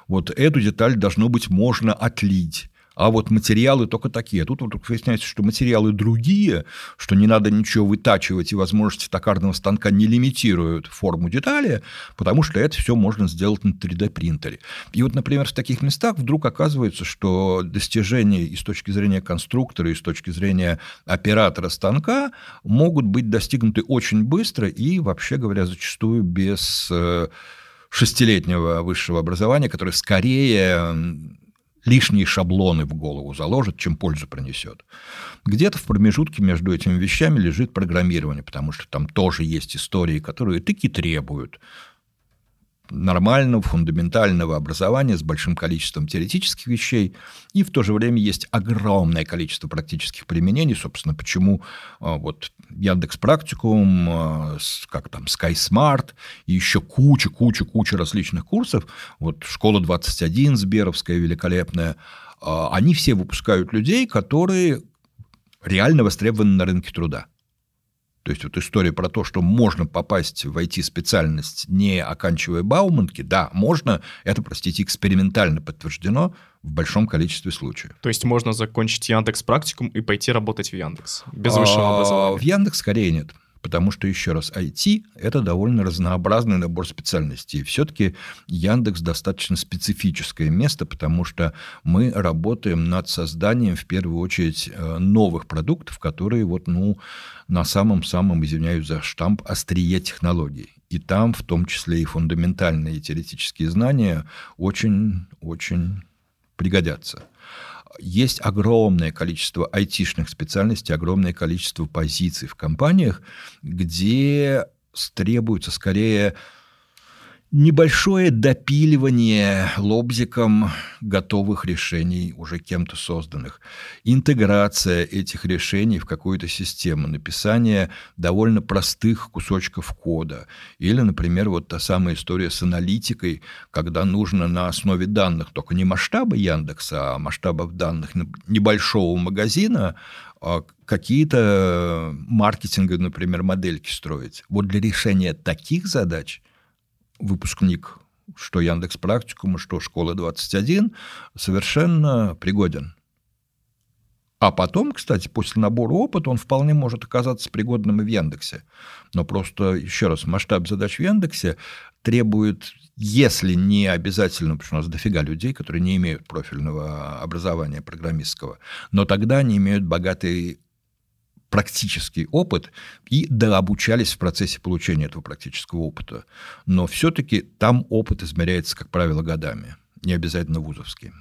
Вот эту деталь должно быть можно отлить а вот материалы только такие. Тут вдруг выясняется, что материалы другие, что не надо ничего вытачивать, и возможности токарного станка не лимитируют форму детали, потому что это все можно сделать на 3D-принтере. И вот, например, в таких местах вдруг оказывается, что достижения и с точки зрения конструктора, и с точки зрения оператора станка могут быть достигнуты очень быстро и, вообще говоря, зачастую без э, шестилетнего высшего образования, которое скорее лишние шаблоны в голову заложит, чем пользу принесет. Где-то в промежутке между этими вещами лежит программирование, потому что там тоже есть истории, которые таки требуют нормального, фундаментального образования с большим количеством теоретических вещей, и в то же время есть огромное количество практических применений, собственно, почему а, вот Яндекс Практикум, а, как там, Sky Smart, и еще куча, куча, куча различных курсов, вот Школа 21 Сберовская великолепная, а, они все выпускают людей, которые реально востребованы на рынке труда. То есть вот история про то, что можно попасть в IT-специальность, не оканчивая Бауманки, да, можно, это, простите, экспериментально подтверждено в большом количестве случаев. То есть можно закончить Яндекс практикум и пойти работать в Яндекс без высшего а, образования? В Яндекс скорее нет потому что, еще раз, IT – это довольно разнообразный набор специальностей. Все-таки Яндекс достаточно специфическое место, потому что мы работаем над созданием, в первую очередь, э, новых продуктов, которые вот, ну, на самом-самом, извиняюсь за штамп, острие технологий. И там, в том числе и фундаментальные теоретические знания, очень-очень пригодятся есть огромное количество айтишных специальностей, огромное количество позиций в компаниях, где требуется скорее небольшое допиливание лобзиком готовых решений, уже кем-то созданных, интеграция этих решений в какую-то систему, написание довольно простых кусочков кода. Или, например, вот та самая история с аналитикой, когда нужно на основе данных, только не масштаба Яндекса, а масштабов данных небольшого магазина, а какие-то маркетинговые, например, модельки строить. Вот для решения таких задач – выпускник что Яндекс Практикума, что Школа 21, совершенно пригоден. А потом, кстати, после набора опыта он вполне может оказаться пригодным и в Яндексе. Но просто, еще раз, масштаб задач в Яндексе требует, если не обязательно, потому что у нас дофига людей, которые не имеют профильного образования программистского, но тогда они имеют богатый практический опыт и дообучались в процессе получения этого практического опыта. Но все-таки там опыт измеряется, как правило, годами, не обязательно вузовский.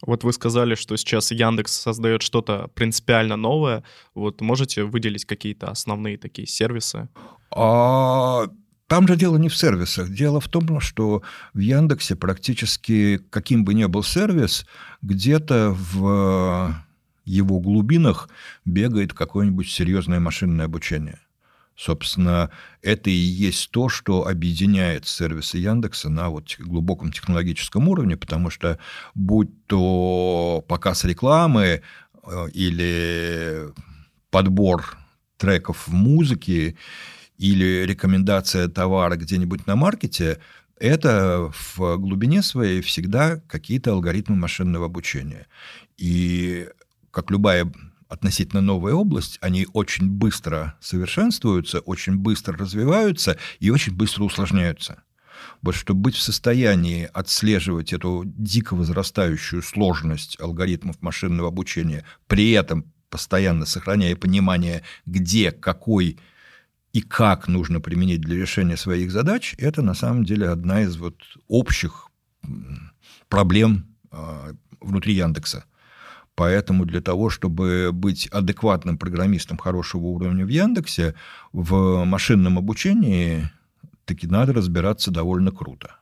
Вот вы сказали, что сейчас Яндекс создает что-то принципиально новое. Вот можете выделить какие-то основные такие сервисы? А, там же дело не в сервисах. Дело в том, что в Яндексе практически каким бы ни был сервис, где-то в его глубинах бегает какое-нибудь серьезное машинное обучение. Собственно, это и есть то, что объединяет сервисы Яндекса на вот глубоком технологическом уровне, потому что будь то показ рекламы э, или подбор треков в музыке или рекомендация товара где-нибудь на маркете, это в глубине своей всегда какие-то алгоритмы машинного обучения. И как любая относительно новая область, они очень быстро совершенствуются, очень быстро развиваются и очень быстро усложняются. Вот чтобы быть в состоянии отслеживать эту дико возрастающую сложность алгоритмов машинного обучения, при этом постоянно сохраняя понимание, где, какой и как нужно применить для решения своих задач, это на самом деле одна из вот общих проблем а, внутри Яндекса. Поэтому для того, чтобы быть адекватным программистом хорошего уровня в Яндексе, в машинном обучении таки надо разбираться довольно круто.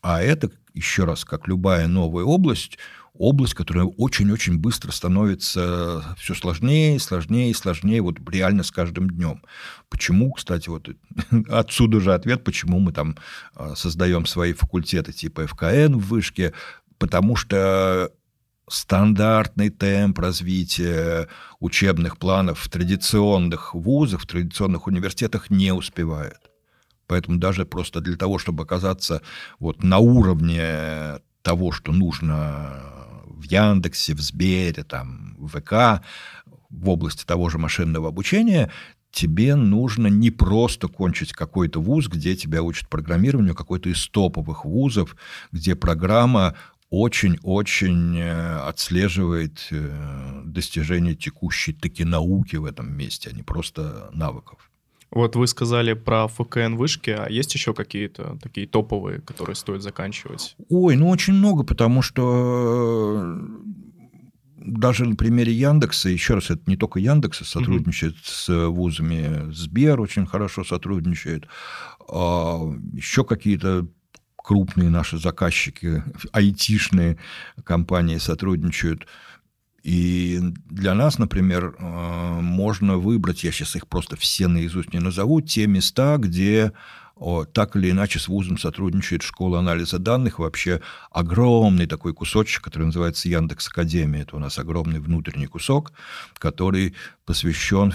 А это, еще раз, как любая новая область, область, которая очень-очень быстро становится все сложнее, сложнее сложнее, вот реально с каждым днем. Почему, кстати, вот отсюда же ответ, почему мы там а, создаем свои факультеты типа ФКН в вышке, потому что стандартный темп развития учебных планов в традиционных вузах, в традиционных университетах не успевает. Поэтому даже просто для того, чтобы оказаться вот на уровне того, что нужно в Яндексе, в Сбере, там, в ВК, в области того же машинного обучения, тебе нужно не просто кончить какой-то вуз, где тебя учат программированию, какой-то из топовых вузов, где программа очень-очень э, отслеживает э, достижения текущей таки науки в этом месте, а не просто навыков. Вот вы сказали про ФКН вышки, а есть еще какие-то такие топовые, которые стоит заканчивать? Ой, ну очень много, потому что э, даже на примере Яндекса, еще раз, это не только Яндекс сотрудничает mm-hmm. с вузами, Сбер очень хорошо сотрудничает, а еще какие-то крупные наши заказчики, айтишные компании сотрудничают. И для нас, например, э, можно выбрать, я сейчас их просто все наизусть не назову, те места, где так или иначе с вузом сотрудничает школа анализа данных, вообще огромный такой кусочек, который называется Яндекс Академия. Это у нас огромный внутренний кусок, который посвящен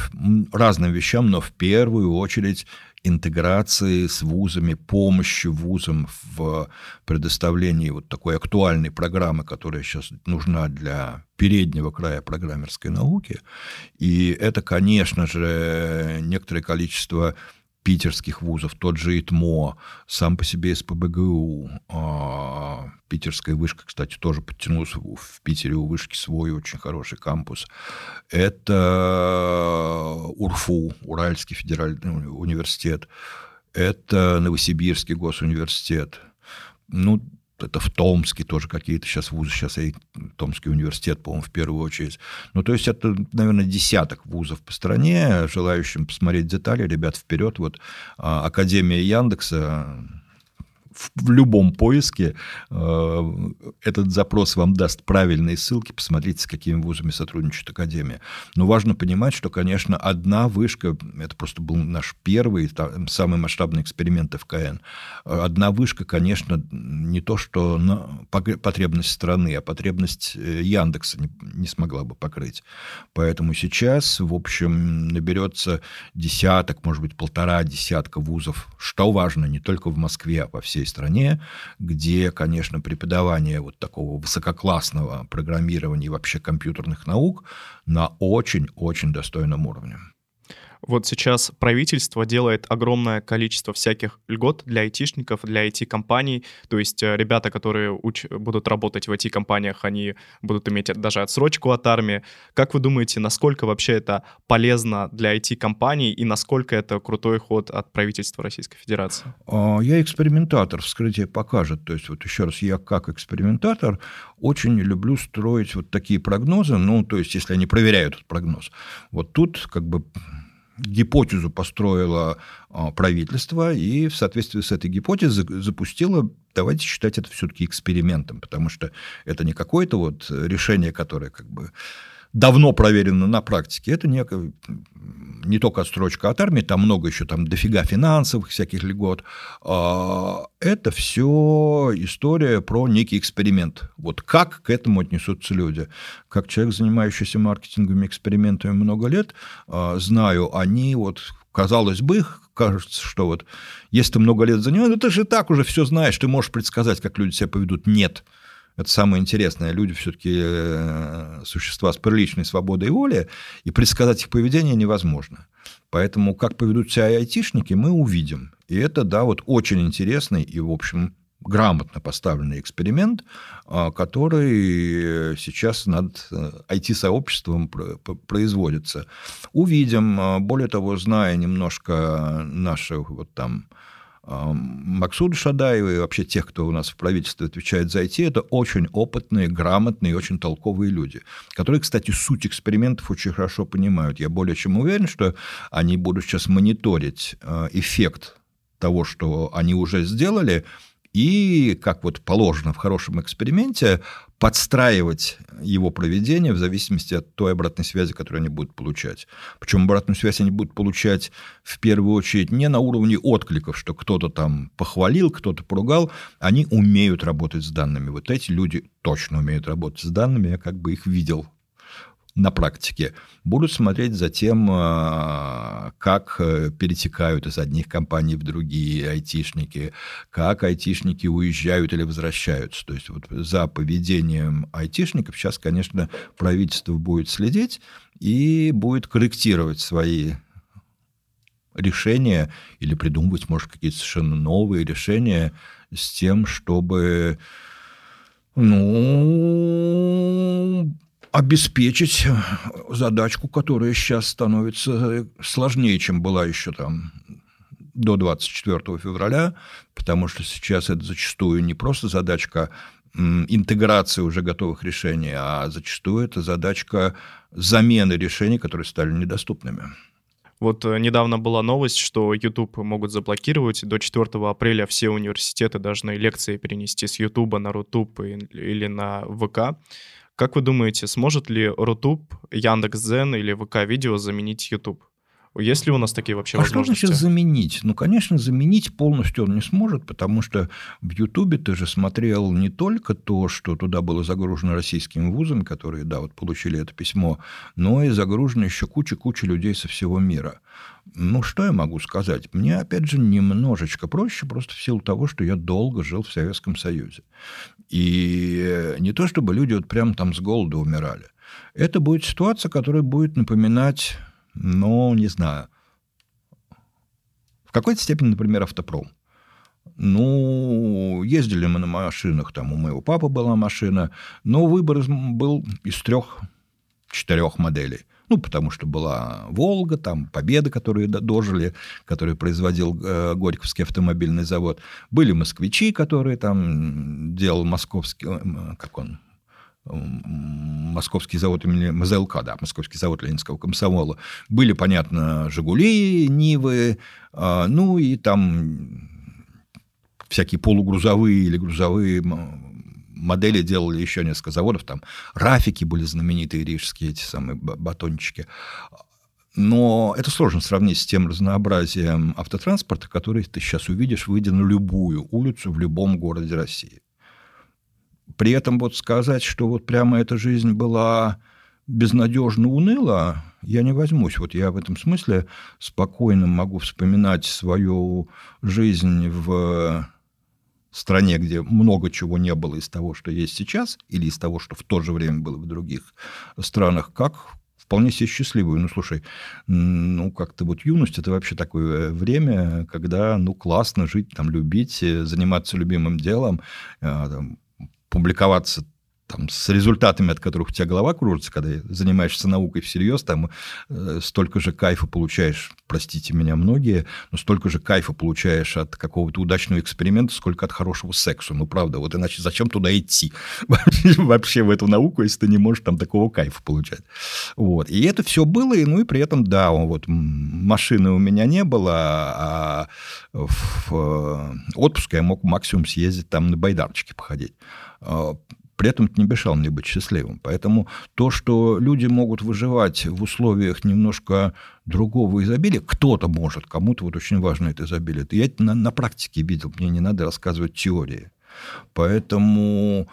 разным вещам, но в первую очередь интеграции с вузами, помощи вузам в предоставлении вот такой актуальной программы, которая сейчас нужна для переднего края программерской науки. И это, конечно же, некоторое количество питерских вузов, тот же ИТМО, сам по себе СПБГУ, а, питерская вышка, кстати, тоже подтянулся в Питере у вышки свой очень хороший кампус. Это УРФУ, Уральский федеральный университет. Это Новосибирский госуниверситет. Ну, это в Томске тоже какие-то сейчас вузы, сейчас и Томский университет, по-моему, в первую очередь. Ну, то есть это, наверное, десяток вузов по стране, желающим посмотреть детали, ребят, вперед. Вот а, Академия Яндекса, в любом поиске э, этот запрос вам даст правильные ссылки, посмотрите, с какими вузами сотрудничает Академия. Но важно понимать, что, конечно, одна вышка, это просто был наш первый, там, самый масштабный эксперимент ФКН, одна вышка, конечно, не то, что на потребность страны, а потребность э, Яндекса не, не смогла бы покрыть. Поэтому сейчас, в общем, наберется десяток, может быть, полтора десятка вузов, что важно не только в Москве, а по всей стране, где, конечно, преподавание вот такого высококлассного программирования и вообще компьютерных наук на очень-очень достойном уровне. Вот сейчас правительство делает огромное количество всяких льгот для айтишников, для IT-компаний. То есть э, ребята, которые уч- будут работать в IT-компаниях, они будут иметь даже отсрочку от армии. Как вы думаете, насколько вообще это полезно для IT-компаний и насколько это крутой ход от правительства Российской Федерации? А, я экспериментатор, вскрытие покажет. То есть, вот еще раз, я как экспериментатор очень люблю строить вот такие прогнозы, ну, то есть, если они проверяют этот прогноз. Вот тут как бы гипотезу построило а, правительство и в соответствии с этой гипотезой запустило, давайте считать это все-таки экспериментом, потому что это не какое-то вот решение, которое как бы давно проверено на практике. Это не, не только отстрочка от армии, там много еще там дофига финансовых всяких льгот. А, это все история про некий эксперимент. Вот как к этому отнесутся люди. Как человек, занимающийся маркетинговыми экспериментами много лет, а, знаю, они вот казалось бы, кажется, что вот если ты много лет занимаешься, ну ты же так уже все знаешь, ты можешь предсказать, как люди себя поведут. Нет. Это самое интересное. Люди все-таки э, существа с приличной свободой и волей, и предсказать их поведение невозможно. Поэтому как поведут себя айтишники, мы увидим. И это, да, вот очень интересный и, в общем, грамотно поставленный эксперимент, а, который сейчас над IT-сообществом э, производится. Увидим. А, более того, зная немножко наши вот там Максуд Шадаева и вообще тех, кто у нас в правительстве отвечает за IT, это очень опытные, грамотные, очень толковые люди, которые, кстати, суть экспериментов очень хорошо понимают. Я более чем уверен, что они будут сейчас мониторить э, эффект того, что они уже сделали, и, как вот положено в хорошем эксперименте, подстраивать его проведение в зависимости от той обратной связи, которую они будут получать. Причем обратную связь они будут получать в первую очередь не на уровне откликов, что кто-то там похвалил, кто-то поругал. Они умеют работать с данными. Вот эти люди точно умеют работать с данными. Я как бы их видел на практике, будут смотреть за тем, а, как э, перетекают из одних компаний в другие айтишники, как айтишники уезжают или возвращаются. То есть вот за поведением айтишников сейчас, конечно, правительство будет следить и будет корректировать свои решения или придумывать, может, какие-то совершенно новые решения с тем, чтобы ну, обеспечить задачку, которая сейчас становится сложнее, чем была еще там до 24 февраля, потому что сейчас это зачастую не просто задачка интеграции уже готовых решений, а зачастую это задачка замены решений, которые стали недоступными. Вот э, недавно была новость, что YouTube могут заблокировать. До 4 апреля все университеты должны лекции перенести с YouTube на Rutube или на ВК. Как вы думаете, сможет ли Rutube, Яндекс.Дзен или ВК-видео заменить YouTube? Есть ли у нас такие вообще а возможности? что значит заменить? Ну, конечно, заменить полностью он не сможет, потому что в Ютубе ты же смотрел не только то, что туда было загружено российским вузом, которые, да, вот получили это письмо, но и загружено еще куча-куча людей со всего мира. Ну, что я могу сказать? Мне, опять же, немножечко проще, просто в силу того, что я долго жил в Советском Союзе. И не то, чтобы люди вот прям там с голода умирали. Это будет ситуация, которая будет напоминать, ну, не знаю, в какой-то степени, например, автопром. Ну, ездили мы на машинах, там у моего папы была машина, но выбор был из трех-четырех моделей. Ну, потому что была «Волга», там «Победа», которые дожили, которые производил э, Горьковский автомобильный завод. Были «Москвичи», которые там делал московский... Э, как он? Московский завод имени МЗЛК, да, Московский завод Ленинского комсомола. Были, понятно, «Жигули», «Нивы», э, ну и там всякие полугрузовые или грузовые модели делали еще несколько заводов, там рафики были знаменитые рижские, эти самые батончики. Но это сложно сравнить с тем разнообразием автотранспорта, который ты сейчас увидишь, выйдя на любую улицу в любом городе России. При этом вот сказать, что вот прямо эта жизнь была безнадежно уныла, я не возьмусь. Вот я в этом смысле спокойно могу вспоминать свою жизнь в стране, где много чего не было из того, что есть сейчас, или из того, что в то же время было в других странах, как вполне себе счастливую. Ну, слушай, ну, как-то вот юность – это вообще такое время, когда, ну, классно жить, там, любить, э, заниматься любимым делом, а, там, публиковаться там, с результатами, от которых у тебя голова кружится, когда занимаешься наукой всерьез, там э, столько же кайфа получаешь, простите меня многие, но столько же кайфа получаешь от какого-то удачного эксперимента, сколько от хорошего секса. Ну, правда, вот иначе зачем туда идти? Вообще в эту науку, если ты не можешь там такого кайфа получать. Вот. И это все было, и, ну и при этом, да, вот машины у меня не было, а в э, отпуск я мог максимум съездить там на байдарочке походить. А при этом это не мешало мне быть счастливым. Поэтому то, что люди могут выживать в условиях немножко другого изобилия, кто-то может, кому-то вот очень важно это изобилие. Я это на, на практике видел, мне не надо рассказывать теории. Поэтому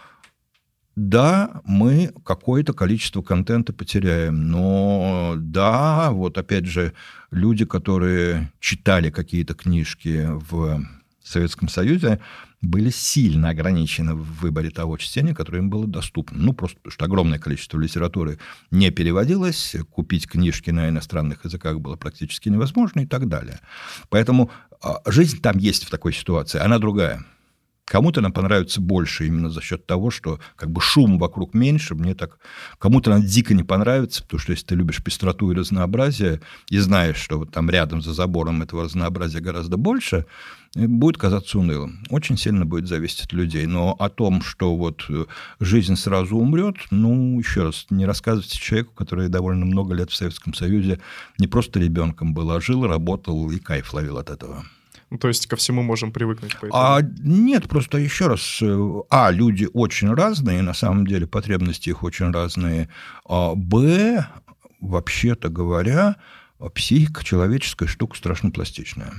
да, мы какое-то количество контента потеряем, но да, вот опять же, люди, которые читали какие-то книжки в Советском Союзе, были сильно ограничены в выборе того чтения, которое им было доступно. Ну, просто потому что огромное количество литературы не переводилось, купить книжки на иностранных языках было практически невозможно и так далее. Поэтому а, жизнь там есть в такой ситуации, она другая. Кому-то она понравится больше именно за счет того, что как бы шум вокруг меньше. Мне так... Кому-то она дико не понравится, потому что если ты любишь пестроту и разнообразие, и знаешь, что вот там рядом за забором этого разнообразия гораздо больше, будет казаться унылым. Очень сильно будет зависеть от людей. Но о том, что вот э, жизнь сразу умрет, ну, еще раз, не рассказывайте человеку, который довольно много лет в Советском Союзе не просто ребенком был, а жил, работал и кайф ловил от этого. Ну, то есть ко всему можем привыкнуть. Поэтому... А нет, просто еще раз, э, а, люди очень разные, на самом деле потребности их очень разные, а, б, вообще-то говоря, психика человеческая штука страшно пластичная.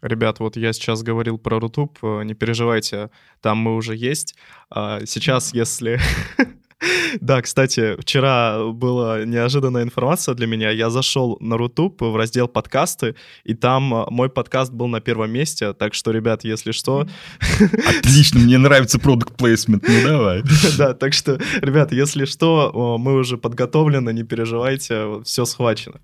Ребят, вот я сейчас говорил про Rutube, э, не переживайте, там мы уже есть. А сейчас, если Да, кстати, вчера была неожиданная информация для меня. Я зашел на Rutube в раздел подкасты, и там а, мой подкаст был на первом месте. Так что, ребят, если что... Отлично, мне нравится product placement, ну давай. Да, так что, ребят, если что, мы уже подготовлены, не переживайте, все схвачено.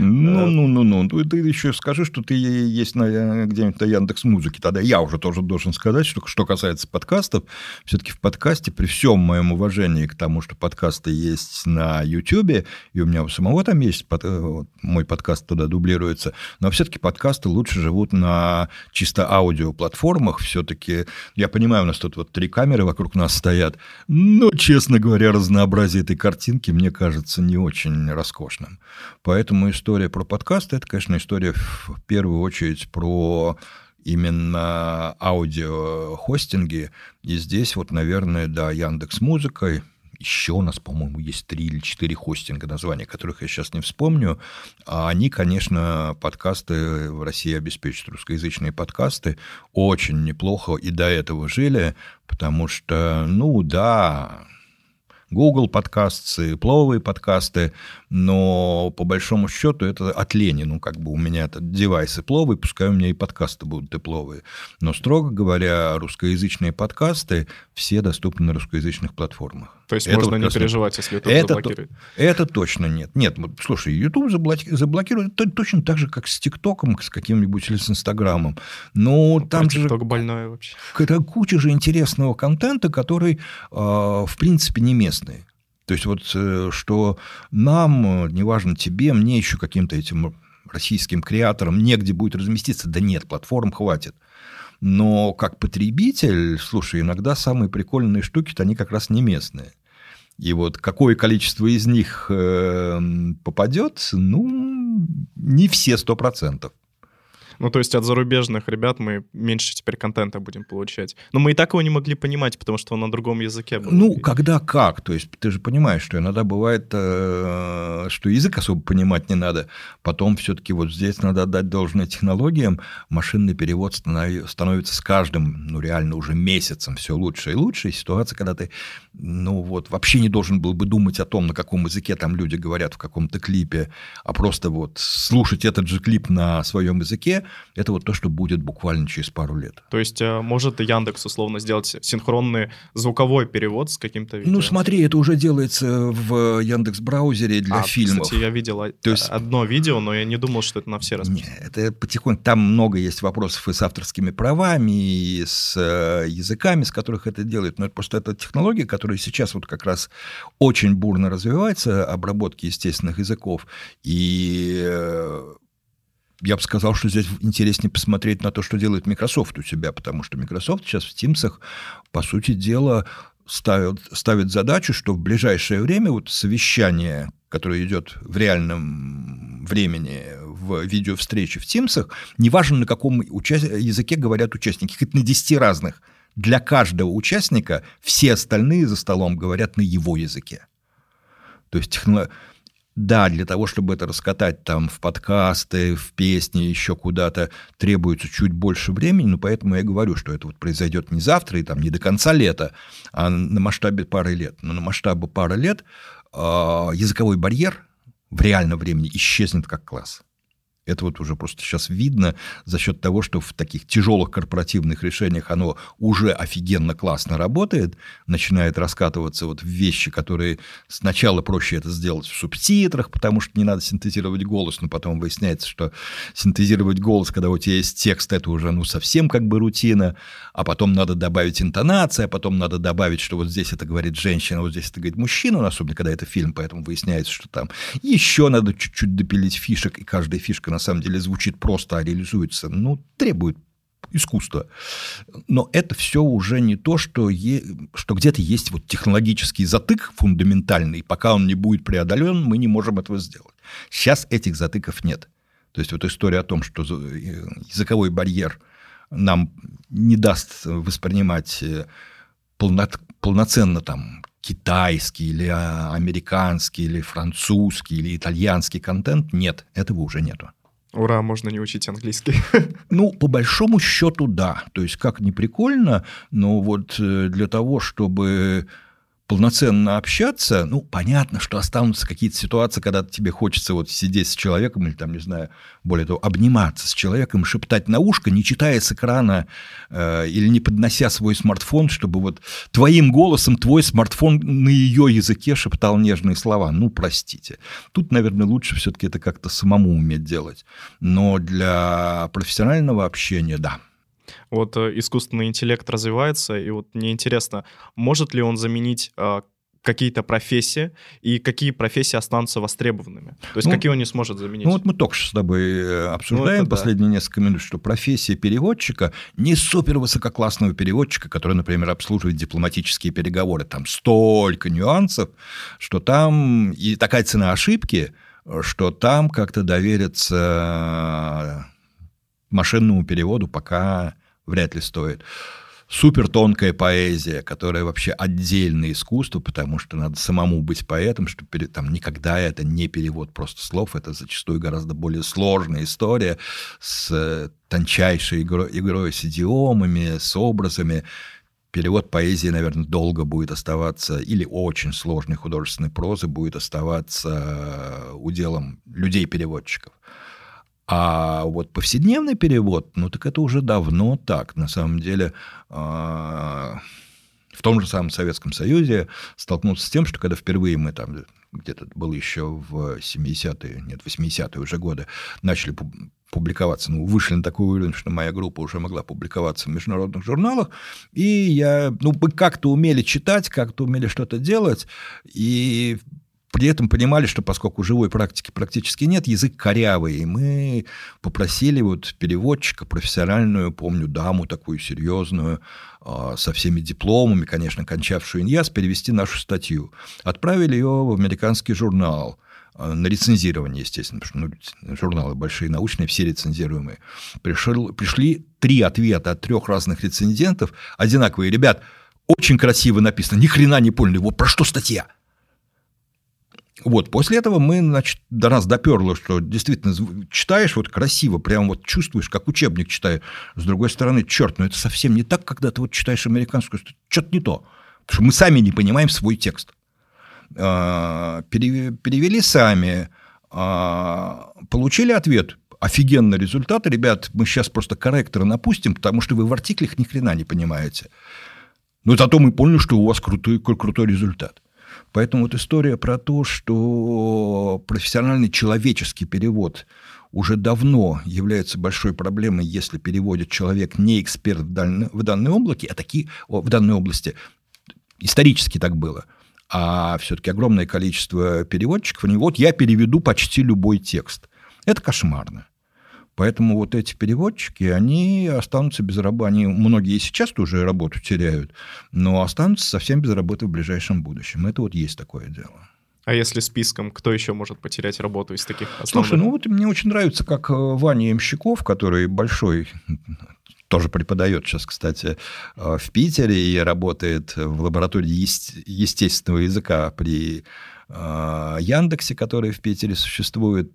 Ну, ну, ну, ну. Ты, ты еще скажи, что ты есть на, где-нибудь на Яндекс Музыке. Тогда я уже тоже должен сказать, что что касается подкастов, все-таки в подкасте, при всем моем уважении к тому, что подкасты есть на YouTube, и у меня у самого там есть, под, э, мой подкаст туда дублируется, но все-таки подкасты лучше живут на чисто аудиоплатформах. Все-таки, я понимаю, у нас тут вот три камеры вокруг нас стоят, но, честно говоря, разнообразие этой картинки мне кажется не очень роскошным. Поэтому история про подкасты, это, конечно, история в первую очередь про именно аудиохостинги. И здесь вот, наверное, да, Яндекс Музыкой, еще у нас, по-моему, есть три или четыре хостинга, названия которых я сейчас не вспомню. А они, конечно, подкасты в России обеспечат, русскоязычные подкасты. Очень неплохо и до этого жили, потому что, ну да, Google подкасты, пловые подкасты, но по большому счету это от лени. Ну, как бы у меня этот девайс и пловый, пускай у меня и подкасты будут тепловые. Но, строго говоря, русскоязычные подкасты все доступны на русскоязычных платформах. То есть это можно вот не переживать, если YouTube это, заблокирует? Это точно нет. Нет, вот, слушай, YouTube заблоки, заблокирует точно так же, как с ТикТоком, с каким-нибудь или с Инстаграмом. Но ну, там же... ТикТок больной вообще. Это куча же интересного контента, который, э, в принципе, не местный. То есть вот э, что нам, неважно тебе, мне еще каким-то этим российским креаторам негде будет разместиться. Да нет, платформ хватит. Но как потребитель, слушай, иногда самые прикольные штуки-то они как раз не местные. И вот какое количество из них э, попадет, ну, не все сто процентов. Ну, то есть от зарубежных ребят мы меньше теперь контента будем получать. Но мы и так его не могли понимать, потому что он на другом языке был. Ну, когда как. То есть ты же понимаешь, что иногда бывает, э, что язык особо понимать не надо. Потом все-таки вот здесь надо отдать должное технологиям. Машинный перевод становится с каждым, ну, реально уже месяцем все лучше и лучше. И ситуация, когда ты, ну, вот вообще не должен был бы думать о том, на каком языке там люди говорят в каком-то клипе, а просто вот слушать этот же клип на своем языке, это вот то, что будет буквально через пару лет. То есть э, может Яндекс условно сделать синхронный звуковой перевод с каким-то видео? Ну смотри, это уже делается в Яндекс браузере для а, фильмов. Кстати, я видел то есть... одно видео, но я не думал, что это на все распространено. Нет, это потихоньку, там много есть вопросов и с авторскими правами, и с э, языками, с которых это делают, но это просто это технология, которая сейчас вот как раз очень бурно развивается, обработки естественных языков, и э, я бы сказал, что здесь интереснее посмотреть на то, что делает Microsoft у себя, потому что Microsoft сейчас в Teams, по сути дела, ставит, ставит задачу, что в ближайшее время вот совещание, которое идет в реальном времени в видеовстрече в Teams, неважно на каком уча- языке говорят участники, хоть на 10 разных, для каждого участника все остальные за столом говорят на его языке. То есть технология да, для того, чтобы это раскатать там в подкасты, в песни, еще куда-то, требуется чуть больше времени, но поэтому я говорю, что это вот произойдет не завтра и там не до конца лета, а на масштабе пары лет. Но на масштабе пары лет э, языковой барьер в реальном времени исчезнет как класс. Это вот уже просто сейчас видно за счет того, что в таких тяжелых корпоративных решениях оно уже офигенно классно работает, начинает раскатываться вот в вещи, которые сначала проще это сделать в субтитрах, потому что не надо синтезировать голос, но потом выясняется, что синтезировать голос, когда у тебя есть текст, это уже ну совсем как бы рутина, а потом надо добавить интонацию, а потом надо добавить, что вот здесь это говорит женщина, вот здесь это говорит мужчина, особенно когда это фильм, поэтому выясняется, что там еще надо чуть-чуть допилить фишек, и каждая фишка на самом деле звучит просто, а реализуется, ну, требует искусства. Но это все уже не то, что, е... что где-то есть вот технологический затык фундаментальный, пока он не будет преодолен, мы не можем этого сделать. Сейчас этих затыков нет. То есть вот история о том, что э, языковой барьер нам не даст воспринимать э, полно... полноценно там китайский или а, американский или французский или итальянский контент, нет, этого уже нету. Ура, можно не учить английский. Ну, по большому счету, да. То есть, как не прикольно, но вот э, для того, чтобы полноценно общаться, ну, понятно, что останутся какие-то ситуации, когда тебе хочется вот сидеть с человеком или там, не знаю, более того, обниматься с человеком, шептать на ушко, не читая с экрана э, или не поднося свой смартфон, чтобы вот твоим голосом твой смартфон на ее языке шептал нежные слова. Ну, простите. Тут, наверное, лучше все-таки это как-то самому уметь делать. Но для профессионального общения, да, вот э, искусственный интеллект развивается, и вот мне интересно, может ли он заменить э, какие-то профессии, и какие профессии останутся востребованными? То есть ну, какие он не сможет заменить? Ну вот мы только что с тобой э, обсуждаем ну, последние да. несколько минут, что профессия переводчика не супер высококлассного переводчика, который, например, обслуживает дипломатические переговоры. Там столько нюансов, что там и такая цена ошибки, что там как-то довериться машинному переводу пока вряд ли стоит. Супер тонкая поэзия, которая вообще отдельное искусство, потому что надо самому быть поэтом, что там никогда это не перевод просто слов, это зачастую гораздо более сложная история с э, тончайшей игрой, игрой с идиомами, с образами. Перевод поэзии, наверное, долго будет оставаться, или очень сложной художественной прозы будет оставаться э, уделом людей-переводчиков. А вот повседневный перевод, ну так это уже давно так. На самом деле а, в том же самом Советском Союзе столкнулся с тем, что когда впервые мы там где-то было еще в 70-е, нет, 80-е уже годы, начали публиковаться, ну, вышли на такой уровень, что моя группа уже могла публиковаться в международных журналах, и я, ну, мы как-то умели читать, как-то умели что-то делать, и при этом понимали, что поскольку живой практики практически нет, язык корявый. И мы попросили вот переводчика профессиональную, помню, даму такую серьезную, а, со всеми дипломами, конечно, кончавшую ИНЯС, перевести нашу статью. Отправили ее в американский журнал а, на рецензирование, естественно, потому что ну, журналы большие, научные, все рецензируемые. Пришел, пришли три ответа от трех разных рецензентов, одинаковые. Ребят, очень красиво написано, ни хрена не поняли, вот про что статья – вот, после этого мы, значит, до нас доперло, что действительно читаешь вот красиво, прям вот чувствуешь, как учебник читаю. С другой стороны, черт, ну это совсем не так, когда ты вот читаешь американскую, что-то не то. Потому что мы сами не понимаем свой текст. А, перевели сами, а, получили ответ, офигенные результаты. Ребят, мы сейчас просто корректоры напустим, потому что вы в артиклях ни хрена не понимаете. Но зато мы поняли, что у вас крутой, крутой результат. Поэтому вот история про то, что профессиональный человеческий перевод уже давно является большой проблемой, если переводит человек не эксперт в, данной, в данной области, а такие в данной области исторически так было. А все-таки огромное количество переводчиков, они вот я переведу почти любой текст. Это кошмарно. Поэтому вот эти переводчики, они останутся без работы. Они, многие сейчас тоже работу теряют, но останутся совсем без работы в ближайшем будущем. Это вот есть такое дело. А если списком, кто еще может потерять работу из таких основных? Слушай, ну вот мне очень нравится, как э, Ваня Ямщиков, который большой тоже преподает сейчас, кстати, э, в Питере и работает в лаборатории естественного языка при э, Яндексе, который в Питере существует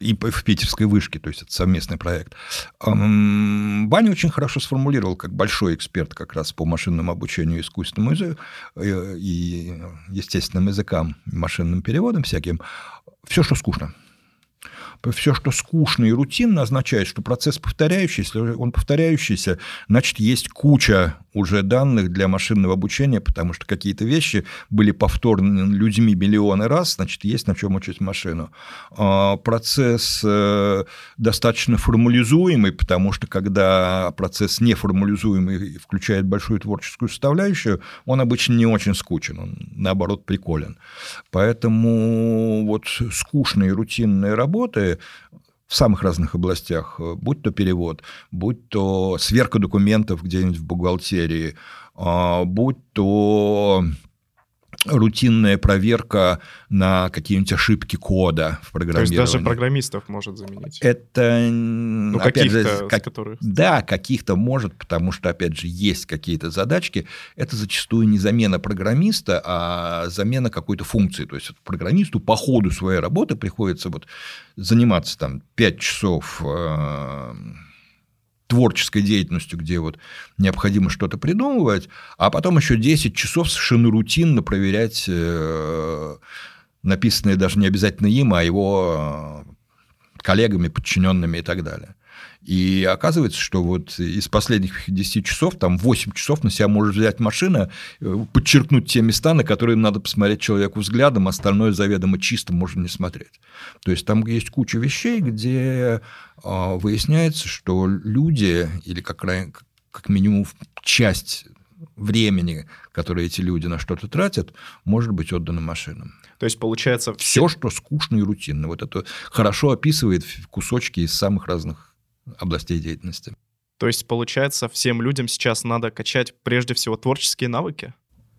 и в питерской вышке, то есть это совместный проект. Баня очень хорошо сформулировал, как большой эксперт как раз по машинному обучению искусственному языку э, и естественным языкам, машинным переводам всяким, все, что скучно все, что скучно и рутинно, означает, что процесс повторяющийся. Если он повторяющийся, значит, есть куча уже данных для машинного обучения, потому что какие-то вещи были повторны людьми миллионы раз, значит, есть на чем учить машину. А процесс э, достаточно формализуемый, потому что когда процесс неформализуемый включает большую творческую составляющую, он обычно не очень скучен, он, наоборот, приколен. Поэтому вот скучные рутинные работы в самых разных областях, будь то перевод, будь то сверка документов где-нибудь в бухгалтерии, а, будь то рутинная проверка на какие-нибудь ошибки кода в программировании. То есть даже программистов может заменить? Это, ну, опять же, как, которых... да, каких-то может, потому что, опять же, есть какие-то задачки. Это зачастую не замена программиста, а замена какой-то функции. То есть программисту по ходу своей работы приходится вот заниматься там 5 часов э, творческой деятельностью, где вот необходимо что-то придумывать, а потом еще 10 часов совершенно рутинно проверять э, написанное даже не обязательно им, а его э, коллегами, подчиненными и так далее. И оказывается, что вот из последних 10 часов, там 8 часов на себя может взять машина, э, подчеркнуть те места, на которые надо посмотреть человеку взглядом, остальное заведомо чисто можно не смотреть. То есть там есть куча вещей, где а, выясняется, что люди, или как, как минимум часть времени, которое эти люди на что-то тратят, может быть отдано машинам. То есть получается все, что скучно и рутинно. Вот это хорошо описывает кусочки из самых разных областей деятельности. То есть, получается, всем людям сейчас надо качать прежде всего творческие навыки?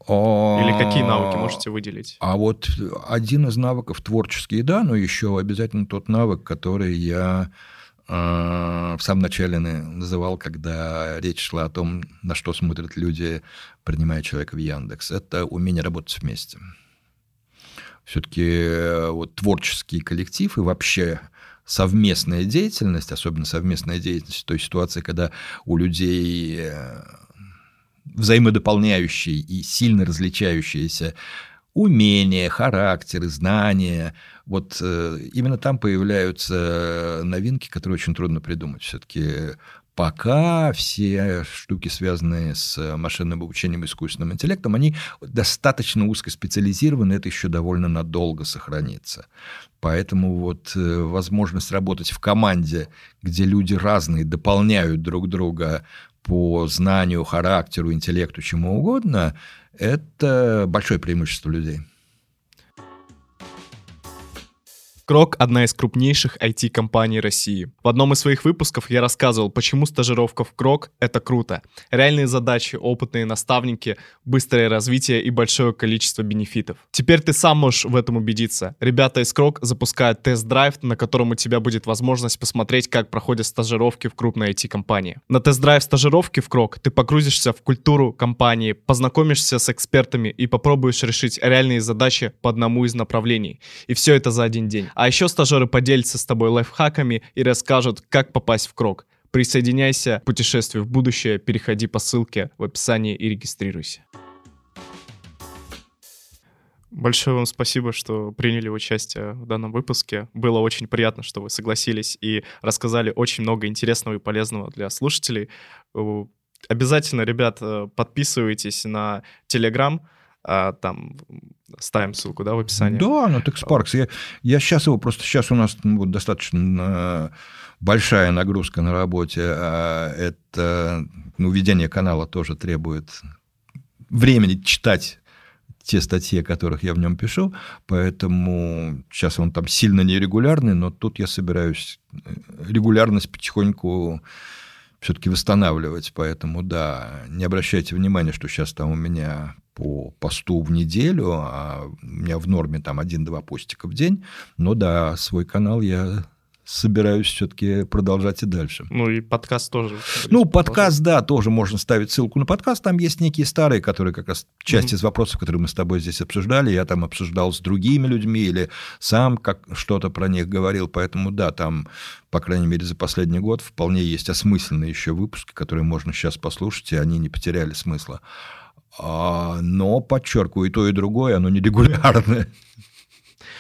Или какие навыки можете выделить? А вот один из навыков творческие, да, но еще обязательно тот навык, который я э, в самом начале называл, когда речь шла о том, на что смотрят люди, принимая человека в Яндекс. Это умение работать вместе. Все-таки э, вот творческий коллектив и вообще совместная деятельность, особенно совместная деятельность в той ситуации, когда у людей э, взаимодополняющие и сильно различающиеся умения, характеры, знания. Вот э, именно там появляются новинки, которые очень трудно придумать. Все-таки пока все штуки, связанные с машинным обучением и искусственным интеллектом, они достаточно узкоспециализированы, это еще довольно надолго сохранится. Поэтому вот э, возможность работать в команде, где люди разные дополняют друг друга по знанию, характеру, интеллекту, чему угодно, это большое преимущество людей. Крок — одна из крупнейших IT-компаний России. В одном из своих выпусков я рассказывал, почему стажировка в Крок — это круто. Реальные задачи, опытные наставники, быстрое развитие и большое количество бенефитов. Теперь ты сам можешь в этом убедиться. Ребята из Крок запускают тест-драйв, на котором у тебя будет возможность посмотреть, как проходят стажировки в крупной IT-компании. На тест-драйв стажировки в Крок ты погрузишься в культуру компании, познакомишься с экспертами и попробуешь решить реальные задачи по одному из направлений. И все это за один день. А еще стажеры поделятся с тобой лайфхаками и расскажут, как попасть в крок. Присоединяйся к путешествию в будущее, переходи по ссылке в описании и регистрируйся. Большое вам спасибо, что приняли участие в данном выпуске. Было очень приятно, что вы согласились и рассказали очень много интересного и полезного для слушателей. Обязательно, ребят, э, подписывайтесь на Telegram, а, там ставим ссылку, да, в описании. Да, на TechSparks. Я, я сейчас его, просто сейчас у нас ну, достаточно э, большая нагрузка на работе. А это, ну, ведение канала тоже требует времени читать те статьи, о которых я в нем пишу, поэтому сейчас он там сильно нерегулярный, но тут я собираюсь э, регулярность потихоньку все-таки восстанавливать, поэтому да, не обращайте внимания, что сейчас там у меня по посту в неделю, а у меня в норме там один-два постика в день, но да, свой канал я собираюсь все-таки продолжать и дальше. Ну и подкаст тоже. Ну, подкаст, да, тоже можно ставить ссылку на подкаст. Там есть некие старые, которые как раз часть mm-hmm. из вопросов, которые мы с тобой здесь обсуждали, я там обсуждал с другими людьми или сам как что-то про них говорил. Поэтому да, там, по крайней мере, за последний год вполне есть осмысленные еще выпуски, которые можно сейчас послушать, и они не потеряли смысла. А, но, подчеркиваю, и то, и другое, оно нерегулярное.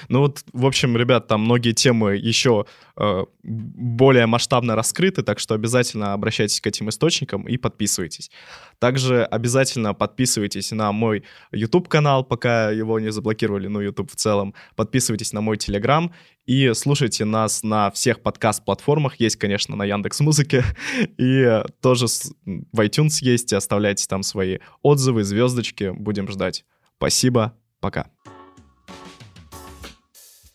Ну вот, в общем, ребят, там многие темы еще э, более масштабно раскрыты, так что обязательно обращайтесь к этим источникам и подписывайтесь. Также обязательно подписывайтесь на мой YouTube-канал, пока его не заблокировали, ну, YouTube в целом. Подписывайтесь на мой Telegram и слушайте нас на всех подкаст-платформах. Есть, конечно, на Яндекс Музыке и тоже в iTunes есть. Оставляйте там свои отзывы, звездочки. Будем ждать. Спасибо. Пока.